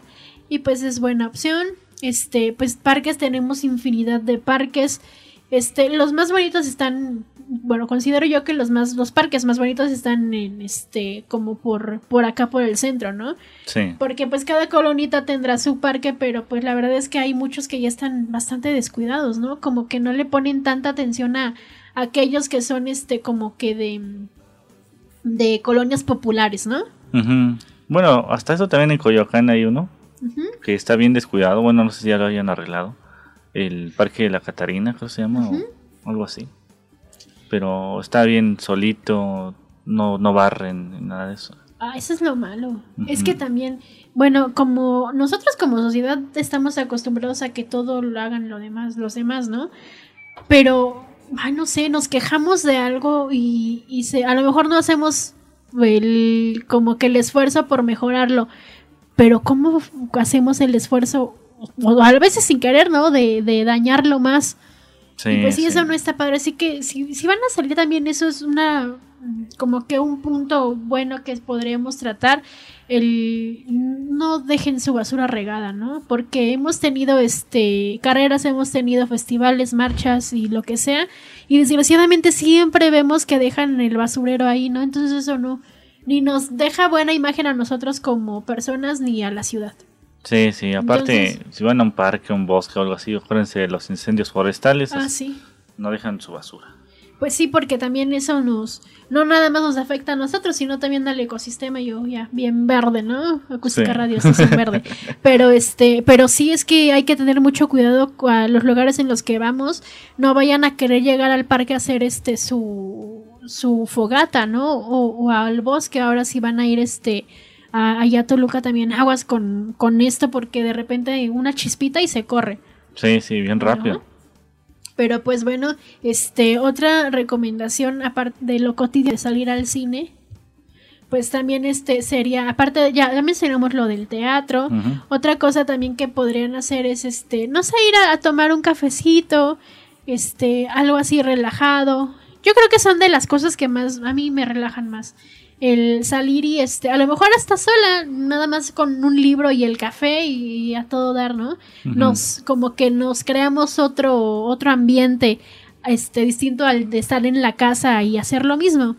Y pues es buena opción. Este, pues parques, tenemos infinidad de parques. Este, los más bonitos están, bueno, considero yo que los más, los parques más bonitos están en este, como por, por acá por el centro, ¿no? Sí. Porque pues cada colonita tendrá su parque, pero pues la verdad es que hay muchos que ya están bastante descuidados, ¿no? Como que no le ponen tanta atención a, a aquellos que son este como que de de colonias populares, ¿no? Bueno, hasta eso también en Coyoacán hay uno que está bien descuidado. Bueno, no sé si ya lo hayan arreglado. El Parque de la Catarina, creo que se llama, o algo así. Pero está bien solito, no, no barren, nada de eso. Ah, eso es lo malo. Es que también, bueno, como nosotros como sociedad estamos acostumbrados a que todo lo hagan lo demás, los demás, ¿no? Pero, ay, no sé, nos quejamos de algo y, y se, a lo mejor no hacemos el, como que el esfuerzo por mejorarlo. Pero ¿cómo hacemos el esfuerzo? O a veces sin querer, ¿no? De, de dañarlo más. Sí, Y pues sí, sí. eso no está padre. Así que si, si van a salir también, eso es una como que un punto bueno que podríamos tratar. El no dejen su basura regada, ¿no? Porque hemos tenido este carreras, hemos tenido festivales, marchas y lo que sea. Y desgraciadamente siempre vemos que dejan el basurero ahí, ¿no? Entonces eso no, ni nos deja buena imagen a nosotros como personas ni a la ciudad. Sí, sí, aparte, Entonces- si van a un parque, un bosque o algo así, acuérdense de los incendios forestales, Ah, sí. no dejan su basura. Pues sí, porque también eso nos, no nada más nos afecta a nosotros, sino también al ecosistema, yo ya, bien verde, ¿no? Acústica Sí. radio, es verde. <laughs> Pero este, pero sí es que hay que tener mucho cuidado a los lugares en los que vamos, no vayan a querer llegar al parque a hacer este su, su fogata, ¿no? O, o al bosque, ahora sí van a ir este a, allá a Toluca también aguas con, con esto porque de repente hay una chispita y se corre. Sí, sí, bien rápido. Pero pues bueno, este, otra recomendación, aparte de lo cotidiano de salir al cine, pues también este sería, aparte de- ya, ya mencionamos lo del teatro, otra cosa también que podrían hacer es este, no sé, ir a, a tomar un cafecito, este, algo así relajado. Yo creo que son de las cosas que más a mí me relajan más. El salir y este, a lo mejor hasta sola, nada más con un libro y el café y a todo dar, ¿no? Nos, como que nos creamos otro, otro ambiente, este, distinto al de estar en la casa y hacer lo mismo.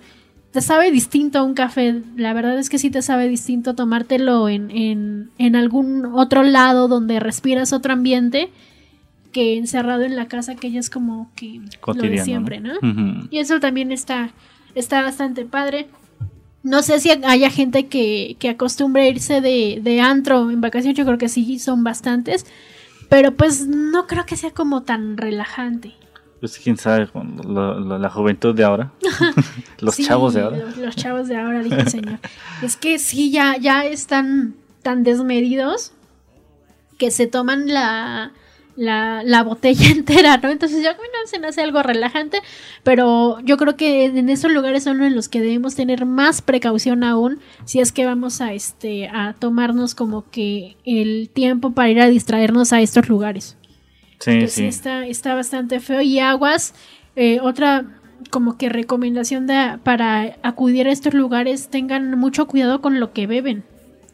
Te sabe distinto un café, la verdad es que sí te sabe distinto tomártelo en, en, en algún otro lado donde respiras otro ambiente que encerrado en la casa que ya es como que lo de siempre, ¿no? Y eso también está, está bastante padre. No sé si haya gente que, que acostumbre irse de, de antro en vacaciones, yo creo que sí, son bastantes, pero pues no creo que sea como tan relajante. Pues quién sabe, lo- la juventud de ahora. <laughs> Los Sí, chavos de ahora. Los, los chavos de ahora, dijo el señor. es que sí, ya, ya están tan desmedidos que se toman la, la, la botella <laughs> entera, ¿no? Entonces yo, bueno, se me hace algo relajante, pero yo creo que en esos lugares son en los que debemos tener más precaución aún si es que vamos a, este, a tomarnos como que el tiempo para ir a distraernos a estos lugares. Sí, Entonces, sí. está, está bastante feo. Y aguas, eh, otra como que recomendación de, para acudir a estos lugares, tengan mucho cuidado con lo que beben.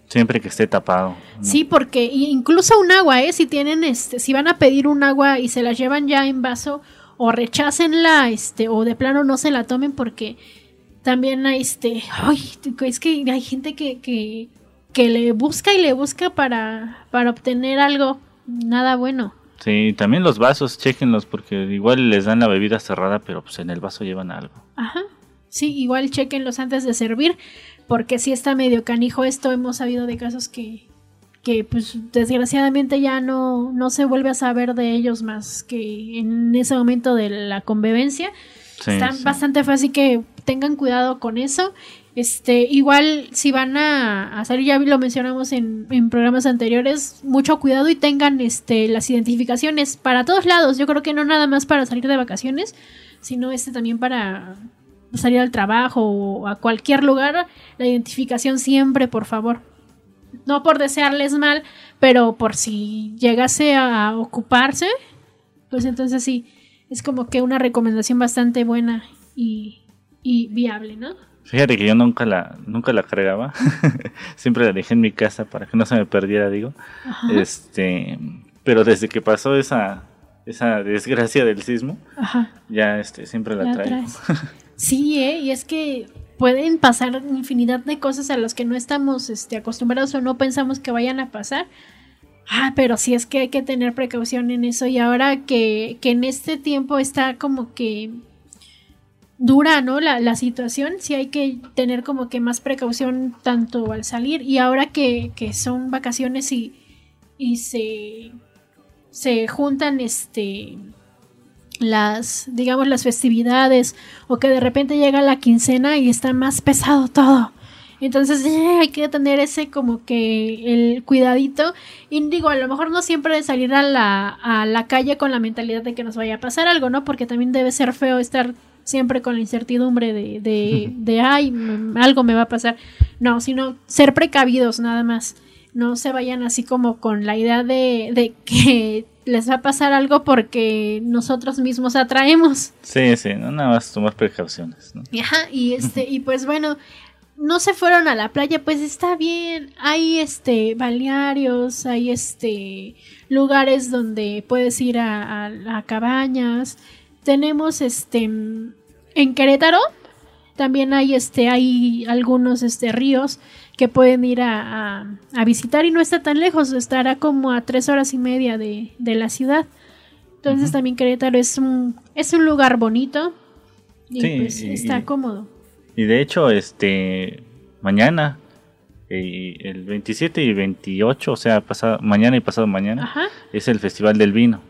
Siempre que esté tapado. ¿no? Sí, porque incluso un agua, ¿eh? Si tienen, este, si van a pedir un agua y se la llevan ya en vaso, o rechácenla, este, o de plano no se la tomen porque también hay, este, ay, es que hay gente que, que, que le busca y le busca para, para obtener algo, nada bueno. Sí, también los vasos, chequenlos porque igual les dan la bebida cerrada, pero pues en el vaso llevan algo. Ajá. Sí, igual chequenlos antes de servir, porque si está medio canijo esto, hemos sabido de casos que, que pues desgraciadamente ya no, no se vuelve a saber de ellos más que en ese momento de la convivencia. Sí, bastante fácil que tengan cuidado con eso. Este, igual si van a, a salir, ya lo mencionamos en, en programas anteriores, mucho cuidado y tengan este las identificaciones para todos lados. Yo creo que no nada más para salir de vacaciones, sino este también para salir al trabajo o a cualquier lugar. La identificación siempre, por favor. No por desearles mal, pero por si llegase a ocuparse, pues entonces sí, es como que una recomendación bastante buena y, y viable, ¿no? Fíjate que yo nunca la, nunca la cargaba. <laughs> Siempre la dejé en mi casa para que no se me perdiera, digo. Ajá. Este, pero desde que pasó esa, esa desgracia del sismo, Ajá. ya este, siempre la, La traigo. <laughs> Sí, ¿eh? y es que pueden pasar infinidad de cosas a las que no estamos este, acostumbrados o no pensamos que vayan a pasar. Ah, pero sí es que hay que tener precaución en eso y ahora que, que en este tiempo está como que dura, ¿no? La, la situación, sí hay que tener como que más precaución tanto al salir y ahora que, que son vacaciones y, y se, se juntan este las, digamos, las festividades o que de repente llega la quincena y está más pesado todo. Entonces eh, <laughs> hay que tener ese como que el cuidadito. Y digo, a lo mejor no siempre salir a la, a la calle con la mentalidad de que nos vaya a pasar algo, ¿no? Porque también debe ser feo estar siempre con la incertidumbre de, de, <laughs> de ay, m- algo me va a pasar. No, sino ser precavidos nada más. No se vayan así como con la idea de, de que les va a pasar algo porque nosotros mismos atraemos. Sí, sí, no, nada más tomar precauciones. Ajá, y este, y pues bueno, no se fueron a la playa, pues está bien. Hay este balnearios, hay este lugares donde puedes ir a, a- a cabañas. Tenemos este en Querétaro también hay este hay algunos este ríos que pueden ir a, a- a visitar y no está tan lejos, estará como a tres horas y media de, de la ciudad. Entonces también Querétaro es un, es un lugar bonito. Y Sí, pues está y- cómodo. Y de hecho, este mañana, eh, el 27 y 28, o sea, pasado, mañana y pasado mañana, Ajá. es el Festival del Vino.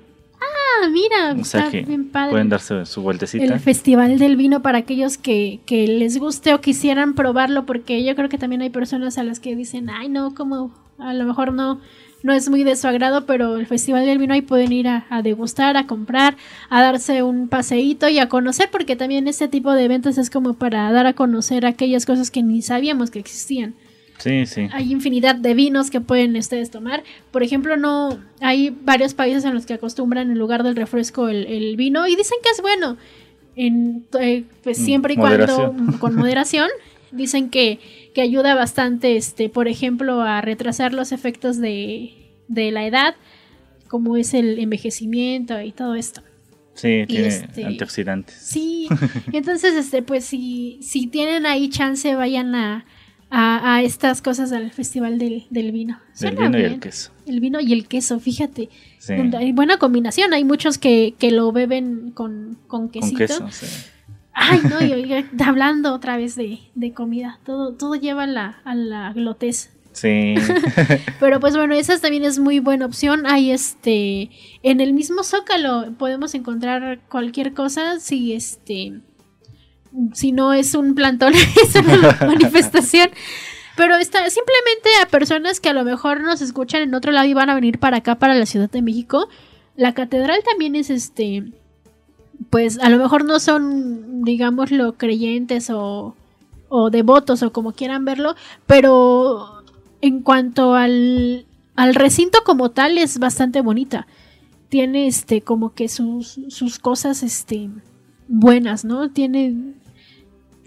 Ah, mira, O sea está que bien padre. pueden darse su vueltecita. El Festival del Vino para aquellos que, que les guste o quisieran probarlo, porque yo creo que también hay personas a las que dicen, ay, no, como a lo mejor no, no es muy de su agrado, pero el Festival del Vino ahí pueden ir a, a degustar, a comprar, a darse un paseíto y a conocer, porque también este tipo de eventos es como para dar a conocer aquellas cosas que ni sabíamos que existían. Sí, sí. Hay infinidad de vinos que pueden ustedes tomar. Por ejemplo, no hay varios países en los que acostumbran en lugar del refresco el, el vino y dicen que es bueno. En, eh, pues Mm, siempre y moderación. cuando con <laughs> moderación. Dicen que, que ayuda bastante, este, por ejemplo, a retrasar los efectos de, de la edad, como es el envejecimiento y todo esto. Sí, Y tiene este- antioxidantes. Sí, <laughs> entonces, este, pues si, si tienen ahí chance, vayan a, a, a estas cosas al Festival del, del Vino. Suena vino y el queso. El vino y el queso, fíjate. Sí. Hay buena combinación. Hay muchos que, que lo beben con, con Con quesito. queso, sí. Ay, no, y <laughs> hablando otra vez de, de comida. Todo, todo lleva a la, a la glotez. Sí. <laughs> Pero pues bueno, esa también es muy buena opción. Hay este en el mismo Zócalo podemos encontrar cualquier cosa si este si no es un plantón, <laughs> es una <laughs> manifestación. Pero está simplemente a personas que a lo mejor nos escuchan en otro lado y van a venir para acá para la Ciudad de México. La catedral también es este pues a lo mejor no son digámoslo creyentes o o devotos o como quieran verlo, pero en cuanto al, al recinto como tal es bastante bonita. Tiene este como que sus, sus cosas este buenas, ¿no? Tiene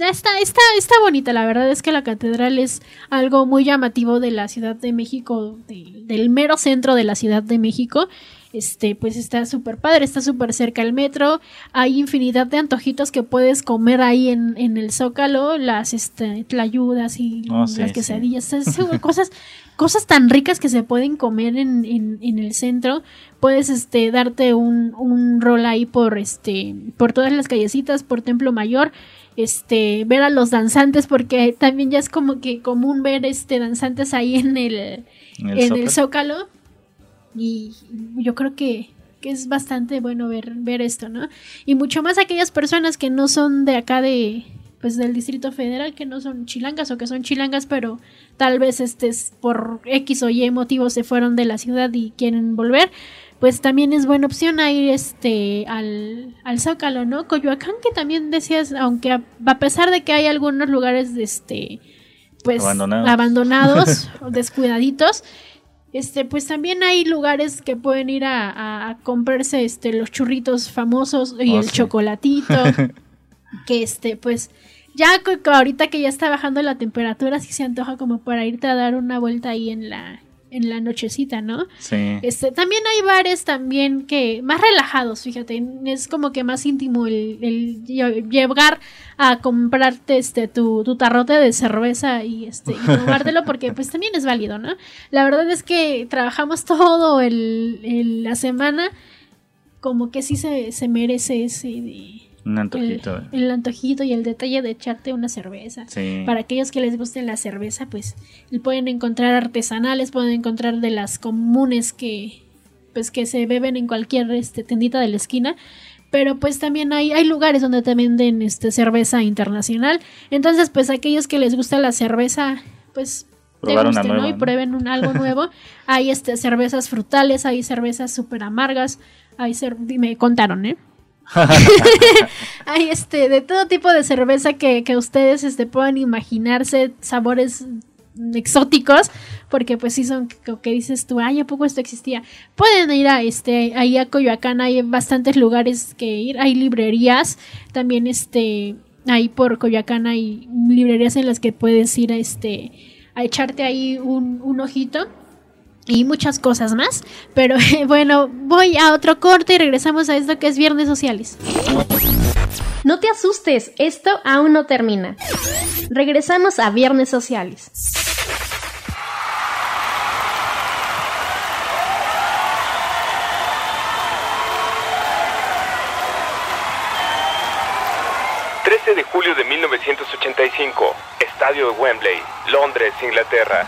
está, está, está bonita, la verdad es que la catedral es algo muy llamativo de la Ciudad de México, de- del mero centro de la Ciudad de México. Este, pues está súper padre, está súper cerca el metro, hay infinidad de antojitos que puedes comer ahí en, en el Zócalo, las este, tlayudas y Oh, sí, las sí. quesadillas, es- <laughs> cosas, cosas tan ricas que se pueden comer en, en, en el centro. Puedes este, darte un, un rol ahí por, este, por todas las callecitas, por Templo Mayor este ver a los danzantes porque también ya es como que común ver este danzantes ahí en el En el, Zócalo. Y yo creo que, que es bastante bueno ver ver esto no y mucho más aquellas personas que no son de acá de pues del Distrito Federal que no son chilangas o que son chilangas pero tal vez este es por X o Y motivos se fueron de la ciudad y quieren volver pues también es buena opción a ir este al, al Zócalo, ¿no? Coyoacán que también decías, aunque a, a pesar de que hay algunos lugares de este pues Abandonados. abandonados <laughs> o descuidaditos, este pues también hay lugares que pueden ir a, a- a comprarse este los churritos famosos y Oh, el sí. chocolatito <laughs> que este pues ya ahorita que ya está bajando la temperatura sí se antoja como para irte a dar una vuelta ahí en la en la nochecita, ¿no? Sí. Este, también hay bares también que más relajados, fíjate, es como que más íntimo el, el lle- llegar a comprarte este tu, tu tarrote de cerveza y este y tomártelo porque <laughs> pues también es válido, ¿no? La verdad es que trabajamos todo el, el- la semana como que sí se, se merece ese de- Un el, antojito. el antojito y el detalle de echarte una cerveza. Sí. Para aquellos que les guste la cerveza, pues pueden encontrar artesanales, pueden encontrar de las comunes que pues que se beben en cualquier este, tendita de la esquina. Pero pues también hay, hay lugares donde te venden este, cerveza internacional. Entonces, pues aquellos que les gusta la cerveza, pues Probar una degusten, ¿no? Y prueben un, algo <laughs> nuevo. hay este, cervezas frutales, hay cervezas súper amargas. Hay cer- me contaron, ¿eh? <laughs> Hay este, de todo tipo de cerveza que, que ustedes este, puedan imaginarse, sabores exóticos, porque pues sí son que, que dices tú, ay, ¿a poco esto existía? Pueden ir a este, ahí a Coyoacán, hay bastantes lugares que ir, hay librerías, también este, ahí por Coyoacán hay librerías en las que puedes ir a este, a echarte ahí un, un ojito y muchas cosas más. Pero <laughs> bueno, voy a otro corte y regresamos a esto que es Viernes Sociales. No te asustes, esto aún no termina. Regresamos a Viernes Sociales. 15 de julio de 1985, Estadio de Wembley, Londres, Inglaterra.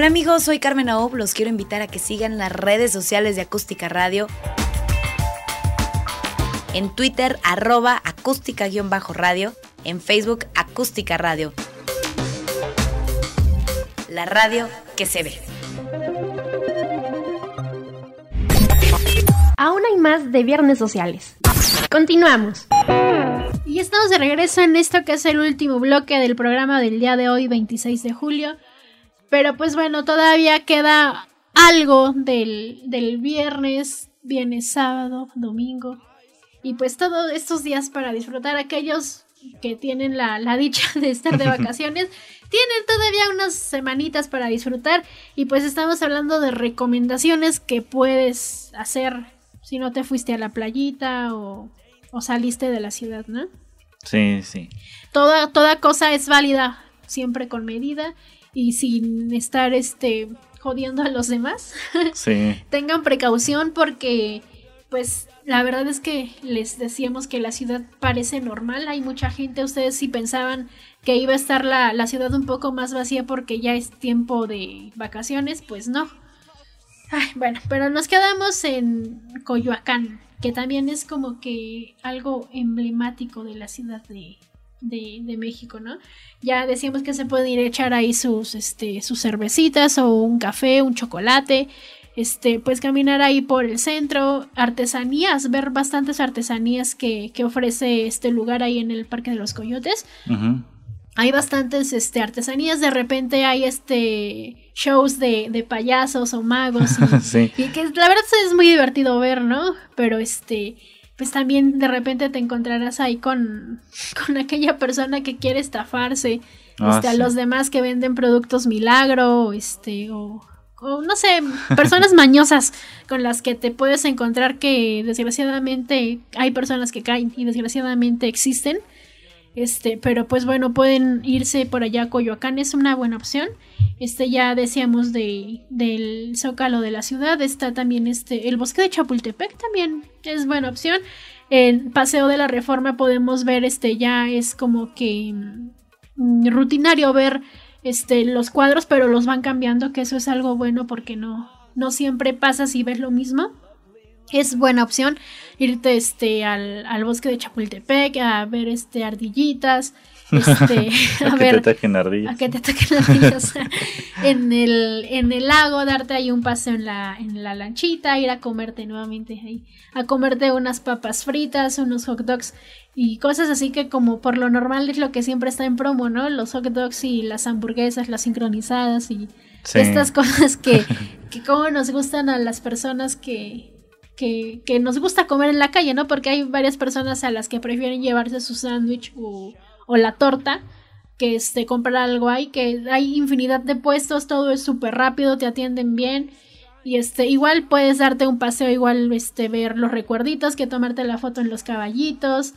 Hola amigos, soy Carmen Aob, los quiero invitar a que sigan las redes sociales de Acústica Radio. En Twitter, arroba acústica-radio. En Facebook, Acústica Radio. La radio que se ve. Aún hay más de viernes sociales. Continuamos. Y estamos de regreso en esto que es el último bloque del programa del día de hoy, 26 de julio. Pero pues bueno, todavía queda algo del, del viernes, viernes, sábado, domingo. Y pues todos estos días para disfrutar aquellos que tienen la, la dicha de estar de <laughs> vacaciones. tienen todavía unas semanitas para disfrutar. Y pues estamos hablando de recomendaciones que puedes hacer si no te fuiste a la playita o, o saliste de la ciudad, ¿no? Sí, sí. Toda, toda cosa es válida, siempre con medida y sin estar este jodiendo a los demás. <laughs> Sí. Tengan precaución porque pues la verdad es que les decíamos que la ciudad parece normal. Hay mucha gente, ustedes si pensaban que iba a estar la, la ciudad un poco más vacía porque ya es tiempo de vacaciones, pues no. Ay, bueno, pero nos quedamos en Coyoacán, que también es como que algo emblemático de la ciudad de, de, de, México, ¿no? Ya decíamos que se pueden ir a echar ahí sus, este, sus cervecitas o un café, un chocolate, este, pues caminar ahí por el centro, artesanías, ver bastantes artesanías que, que ofrece este lugar ahí en el Parque de los Coyotes. Hay bastantes este, artesanías, de repente hay este shows de, de payasos o magos y, <laughs> Sí. y que la verdad es muy divertido ver, ¿no? Pero este, pues también de repente te encontrarás ahí con, <laughs> con aquella persona que quiere estafarse Ah, este, a los demás que venden productos milagro, este, o, o no sé, personas <laughs> mañosas con las que te puedes encontrar que desgraciadamente hay personas que caen y desgraciadamente existen. Este, pero pues bueno, pueden irse por allá a Coyoacán, es una buena opción. Este, ya decíamos de, del Zócalo de la ciudad, está también este, el bosque de Chapultepec también es buena opción. En Paseo de la Reforma podemos ver, este, ya es como que mm, rutinario ver este, los cuadros, pero los van cambiando, que eso es algo bueno porque no, no siempre pasas y ves lo mismo. Es buena opción irte este, al, al bosque de Chapultepec a ver este, ardillitas, <laughs> este, <laughs> A a que ver te ataquen ardillas. a que te ataquen ardillas <laughs> en el, en el lago, darte ahí un paseo en la, en la lanchita, ir a comerte nuevamente ahí, a comerte unas papas fritas, unos hot dogs y cosas así que como por lo normal es lo que siempre está en promo, ¿no? Los hot dogs y las hamburguesas, las sincronizadas y Sí. estas cosas que, que como nos gustan a las personas que, que, que nos gusta comer en la calle, ¿no? Porque hay varias personas a las que prefieren llevarse su sándwich o, o la torta que este, comprar algo ahí, que hay infinidad de puestos, todo es súper rápido, te atienden bien. Y este, igual puedes darte un paseo, igual este, ver los recuerditos, que tomarte la foto en los caballitos.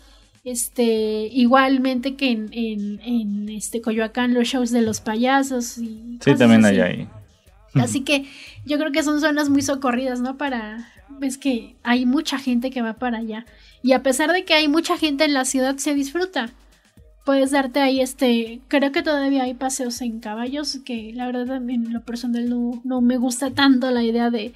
Este, igualmente que en, en, en este Coyoacán los shows de los payasos y Sí, también así. hay ahí. Así que yo creo que son zonas muy socorridas, ¿no? Para, ves que hay mucha gente que va para allá. Y a pesar de que hay mucha gente en la ciudad, se disfruta. Puedes darte ahí, este, creo que todavía hay paseos en caballos, que la verdad en lo personal no, no me gusta tanto la idea de...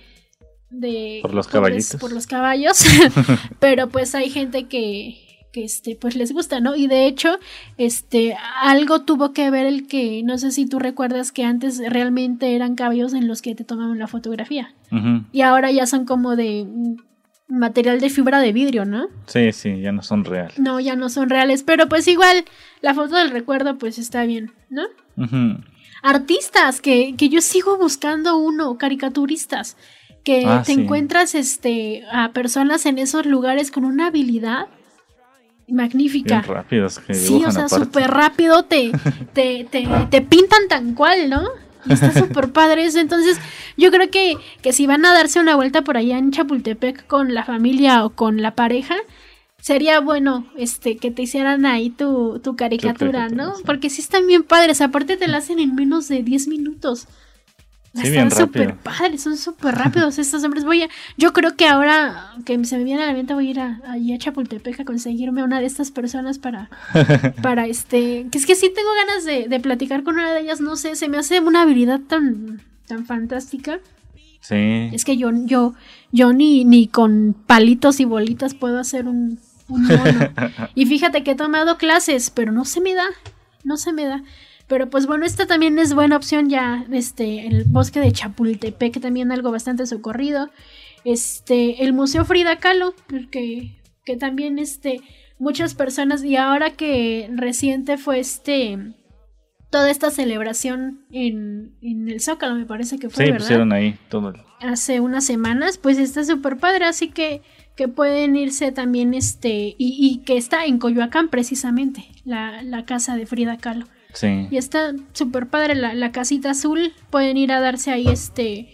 de Por los caballitos. por los caballos, <laughs> pero pues hay gente que, que este, pues les gusta, ¿no? Y de hecho, este, algo tuvo que ver el que, no sé si tú recuerdas que antes realmente eran caballos en los que te tomaban la fotografía. Y ahora ya son como de material de fibra de vidrio, ¿no? Sí, sí, ya no son reales. No, ya no son reales, pero pues igual la foto del recuerdo pues está bien, ¿no? Artistas, que, que yo sigo buscando uno, caricaturistas, que Ah, te sí. encuentras este, a personas en esos lugares con una habilidad magnífica. Bien rápidos que Sí, o sea, súper rápido te, te, te, te pintan tan cual, ¿no? Y está <laughs> súper padre eso. Entonces, yo creo que, que si van a darse una vuelta por allá en Chapultepec con la familia o con la pareja, sería bueno este que te hicieran ahí tu, tu caricatura, ¿no? Porque sí están bien padres. Aparte te la hacen en menos de 10 minutos. Sí, Están súper padres, son súper rápidos estos hombres. Voy a, yo creo que ahora que se me viene a la mente voy a ir a, allí a Chapultepec a conseguirme una de estas personas para, <laughs> para este, que es que sí tengo ganas de, de platicar con una de ellas, no sé, se me hace una habilidad tan, tan fantástica. Sí. Es que yo, yo, yo ni, ni con palitos y bolitas puedo hacer un, un mono. <laughs> Y fíjate que he tomado clases, pero no se me da, no se me da. Pero pues bueno, esta también es buena opción ya, este, el bosque de Chapultepec, también algo bastante socorrido. Este, el Museo Frida Kahlo, porque que también este, muchas personas, y ahora que reciente fue este, toda esta celebración en, en el Zócalo, me parece que fue, Sí, ¿verdad? pusieron ahí todo. hace unas semanas, pues está súper padre, así que, que pueden irse también, este, y, y que está en Coyoacán precisamente, la, la casa de Frida Kahlo. Sí. Y está súper padre la, la casita azul, pueden ir a darse ahí, este,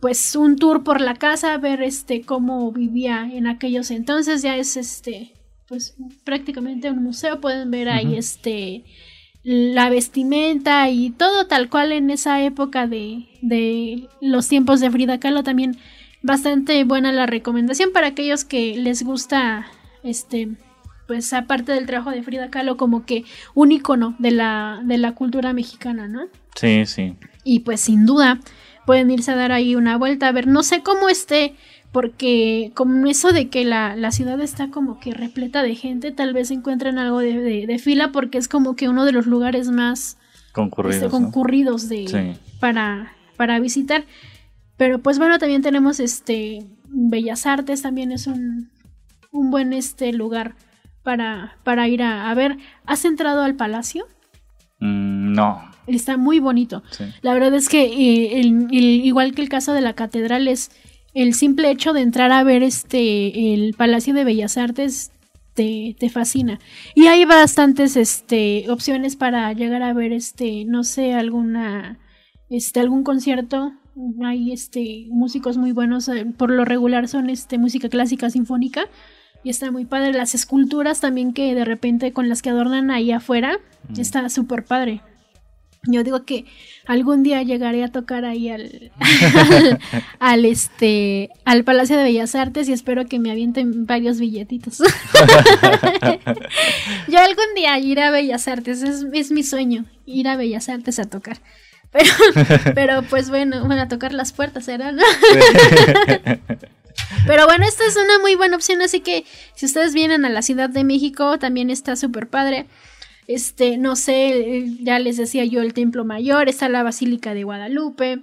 pues un tour por la casa, ver, este, cómo vivía en aquellos entonces, ya es, este, pues prácticamente un museo, pueden ver ahí, este, la vestimenta y todo tal cual en esa época de, de los tiempos de Frida Kahlo. También bastante buena la recomendación para aquellos que les gusta este pues aparte del trabajo de Frida Kahlo como que un icono de la de la cultura mexicana, ¿no? Sí, sí. Y pues sin duda pueden irse a dar ahí una vuelta a ver, no sé cómo esté, porque como eso de que la, la ciudad está como que repleta de gente, tal vez encuentren algo de, de- de fila porque es como que uno de los lugares más Concurridos. este, ¿no? concurridos de, Sí. para, para visitar. Pero pues bueno, también tenemos este Bellas Artes, también es un, un buen este lugar para, para ir a, a ver. ¿Has entrado al palacio? Mm, no. Está muy bonito. Sí. La verdad es que eh, el- el- igual que el caso de la catedral es el simple hecho de entrar a ver este el Palacio de Bellas Artes te, te fascina. Y hay bastantes este opciones para llegar a ver este no sé alguna este algún concierto. Hay este músicos muy buenos, eh, por lo regular son este música clásica sinfónica y está muy padre las esculturas también que de repente con las que adornan ahí afuera, está súper padre. Yo digo que algún día llegaré a tocar ahí al, al, <laughs> al, este al Palacio de Bellas Artes y espero que me avienten varios billetitos. <laughs> Yo algún día iré a Bellas Artes, es, es mi sueño, ir a Bellas Artes a tocar. <laughs> Pero, pero pues bueno, van a tocar las puertas. ¿no? Pero bueno, esta es una muy buena opción, así que si ustedes vienen a la Ciudad de México, también está súper padre. Este, no sé, eh, ya les decía yo el Templo Mayor, está la Basílica de Guadalupe.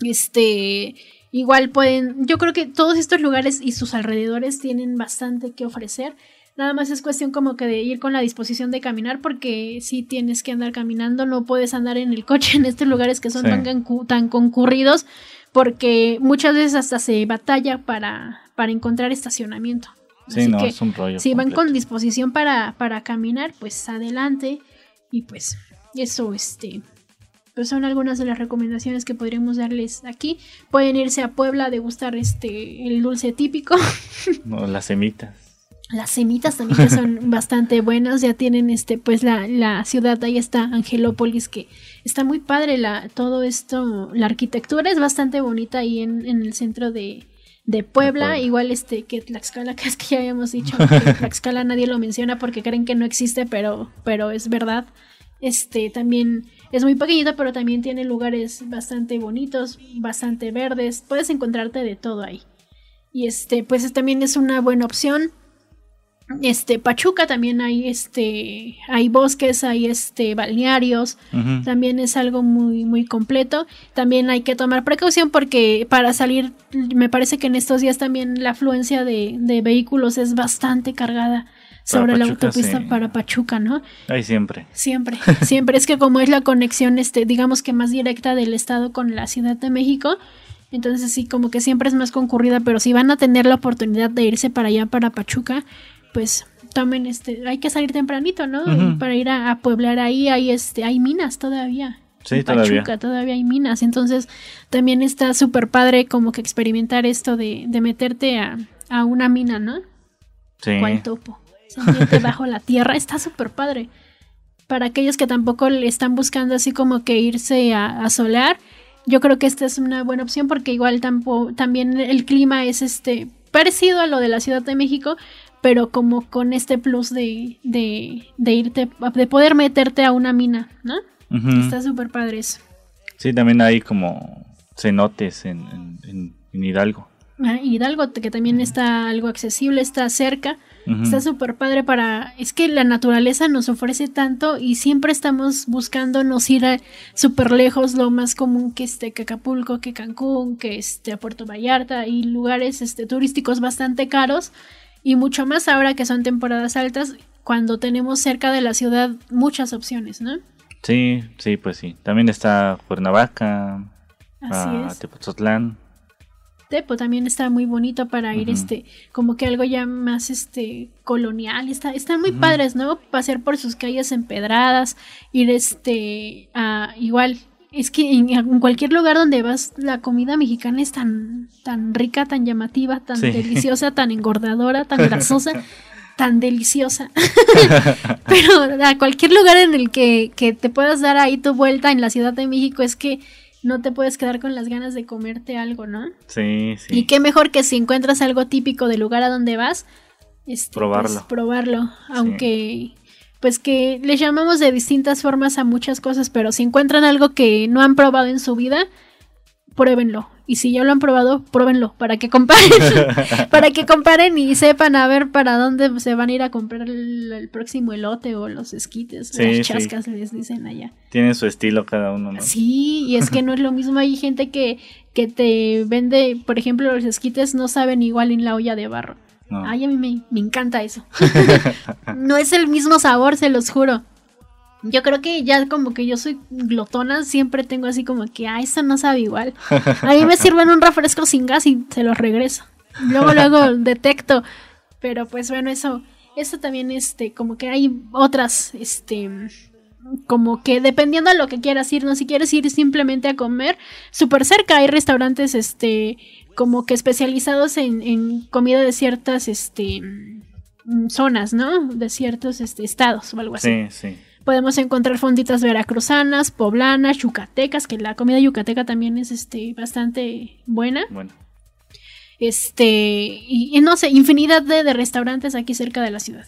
Este, igual pueden, yo creo que todos estos lugares y sus alrededores tienen bastante que ofrecer. Nada más es cuestión como que de ir con la disposición de caminar porque si tienes que andar caminando, no puedes andar en el coche en estos lugares que son Sí. tan, tan concurridos porque muchas veces hasta se batalla para, para encontrar estacionamiento. Sí, Así no, que es un rollo. si van con disposición para, para caminar, pues adelante. Y pues eso, este, pues son algunas de las recomendaciones que podríamos darles aquí. Pueden irse a Puebla a degustar este, el dulce típico. <laughs> No, las semitas. Las semitas también que son <laughs> bastante buenas, ya tienen este pues la, la ciudad, ahí está Angelópolis, que está muy padre la, todo esto, la arquitectura es bastante bonita ahí en, en el centro de, de Puebla, Puebla. igual este que Tlaxcala, <laughs> que es que ya habíamos dicho <laughs> que Tlaxcala nadie lo menciona porque creen que no existe, pero, pero es verdad. Este también es muy pequeñito, pero también tiene lugares bastante bonitos, bastante verdes. Puedes encontrarte de todo ahí. Y este, pues también es una buena opción. Este, Pachuca también hay este, hay bosques, hay este, balnearios. También es algo muy, muy completo. También hay que tomar precaución porque para salir, me parece que en estos días también la afluencia de, de vehículos es bastante cargada sobre la autopista sí. para Pachuca, ¿no? Ahí siempre. Siempre, <laughs> siempre es que como es la conexión, este, digamos que más directa del estado con la Ciudad de México, entonces sí, como que siempre es más concurrida, pero si van a tener la oportunidad de irse para allá, para Pachuca, pues tomen este, hay que salir tempranito, ¿no? Para ir a, a pueblar ahí, hay este, hay minas todavía. Sí, En todavía. Pachuca todavía hay minas, entonces también está súper padre como que experimentar esto de, de meterte a, a una mina, ¿no? Sí. cual topo. Sentirte <laughs> bajo la tierra está súper padre. Para aquellos que tampoco le están buscando así como que irse a, a solear, yo creo que esta es una buena opción porque igual tampo- también el clima es este parecido a lo de la Ciudad de México, pero como con este plus de, de, de irte, de poder meterte a una mina, ¿no? Está súper padre eso. Sí, también hay como cenotes en, en- en- Hidalgo. Ah, Hidalgo, que también está algo accesible, está cerca. Está súper padre para... Es que la naturaleza nos ofrece tanto y siempre estamos buscándonos ir a súper lejos, lo más común que este que Acapulco, que Cancún, que este a Puerto Vallarta y lugares este turísticos bastante caros y mucho más ahora que son temporadas altas cuando tenemos cerca de la ciudad muchas opciones, ¿no? Sí, sí, pues sí. También está Cuernavaca, Así ah, es. Tepo también está muy bonito para ir este como que algo ya más este colonial está están muy padres no pasear por sus calles empedradas ir este a igual es que en, en cualquier lugar donde vas la comida mexicana es tan tan rica tan llamativa tan Sí. deliciosa tan engordadora tan <laughs> grasosa tan deliciosa <laughs> pero a cualquier lugar en el que, que te puedas dar ahí tu vuelta en la Ciudad de México es que no te puedes quedar con las ganas de comerte algo, ¿no? Sí, sí. Y qué mejor que si encuentras algo típico del lugar a donde vas, este, Probarlo. pues, probarlo. Aunque, pues que les llamamos de distintas formas a muchas cosas, pero si encuentran algo que no han probado en su vida, pruébenlo. Y si ya lo han probado, pruébenlo para que comparen, <laughs> para que comparen y sepan a ver para dónde se van a ir a comprar el, el próximo elote o los esquites, Sí, las sí. chascas les dicen allá. Tienen su estilo cada uno, ¿no? Sí, y es que no es lo mismo. Hay gente que, que te vende, por ejemplo, los esquites no saben igual en la olla de barro. No. Ay, a mí me, me encanta eso. <laughs> no es el mismo sabor, se los juro. Yo creo que ya como que yo soy glotona, siempre tengo así como que, ah, eso no sabe igual. A mí me <laughs> sirven un refresco sin gas y se los regreso. Luego, luego <laughs> detecto. Pero pues bueno, eso, eso también, este, como que hay otras, este, como que dependiendo a lo que quieras ir, ¿no? Si quieres ir simplemente a comer, súper cerca hay restaurantes, este, como que especializados en, en comida de ciertas, este, mm, zonas, ¿no? De ciertos, este, estados o algo así. Sí, sí. Podemos encontrar fonditas veracruzanas, poblanas, yucatecas, que la comida yucateca también es, este, bastante buena. Bueno. Este, y, y no sé, infinidad de, de restaurantes aquí cerca de la ciudad.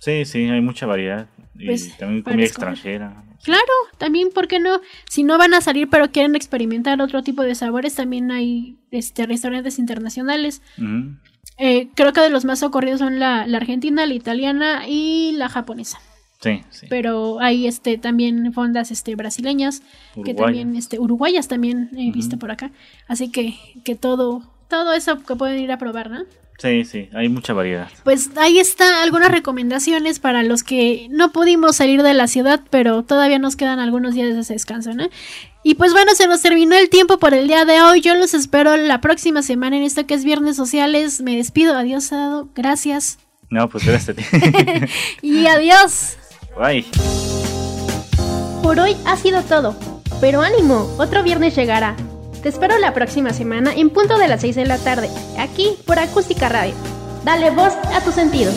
Sí, sí, hay mucha variedad. Y Pues, también comida extranjera. Claro, también, ¿por qué no? Si no van a salir pero quieren experimentar otro tipo de sabores, también hay este, restaurantes internacionales. Ujú. Eh, creo que de los más socorridos son la, la argentina, la italiana y la japonesa. Sí, sí. Pero hay este también fondas este brasileñas, que también este uruguayas también he visto por acá. Así que que todo todo eso que pueden ir a probar, ¿no? Sí, sí, hay mucha variedad. Pues ahí está algunas recomendaciones para los que no pudimos salir de la ciudad, pero todavía nos quedan algunos días de ese descanso, ¿no? Y pues bueno, se nos terminó el tiempo por el día de hoy. Yo los espero la próxima semana en esto que es Viernes Sociales. Me despido. Adiós, Dado. Gracias. No, pues gracias a ti. <laughs> y adiós. Bye. Por hoy ha sido todo. Pero ánimo, otro viernes llegará. Te espero la próxima semana en punto de las 6 de la tarde, aquí por Acústica Radio. Dale voz a tus sentidos.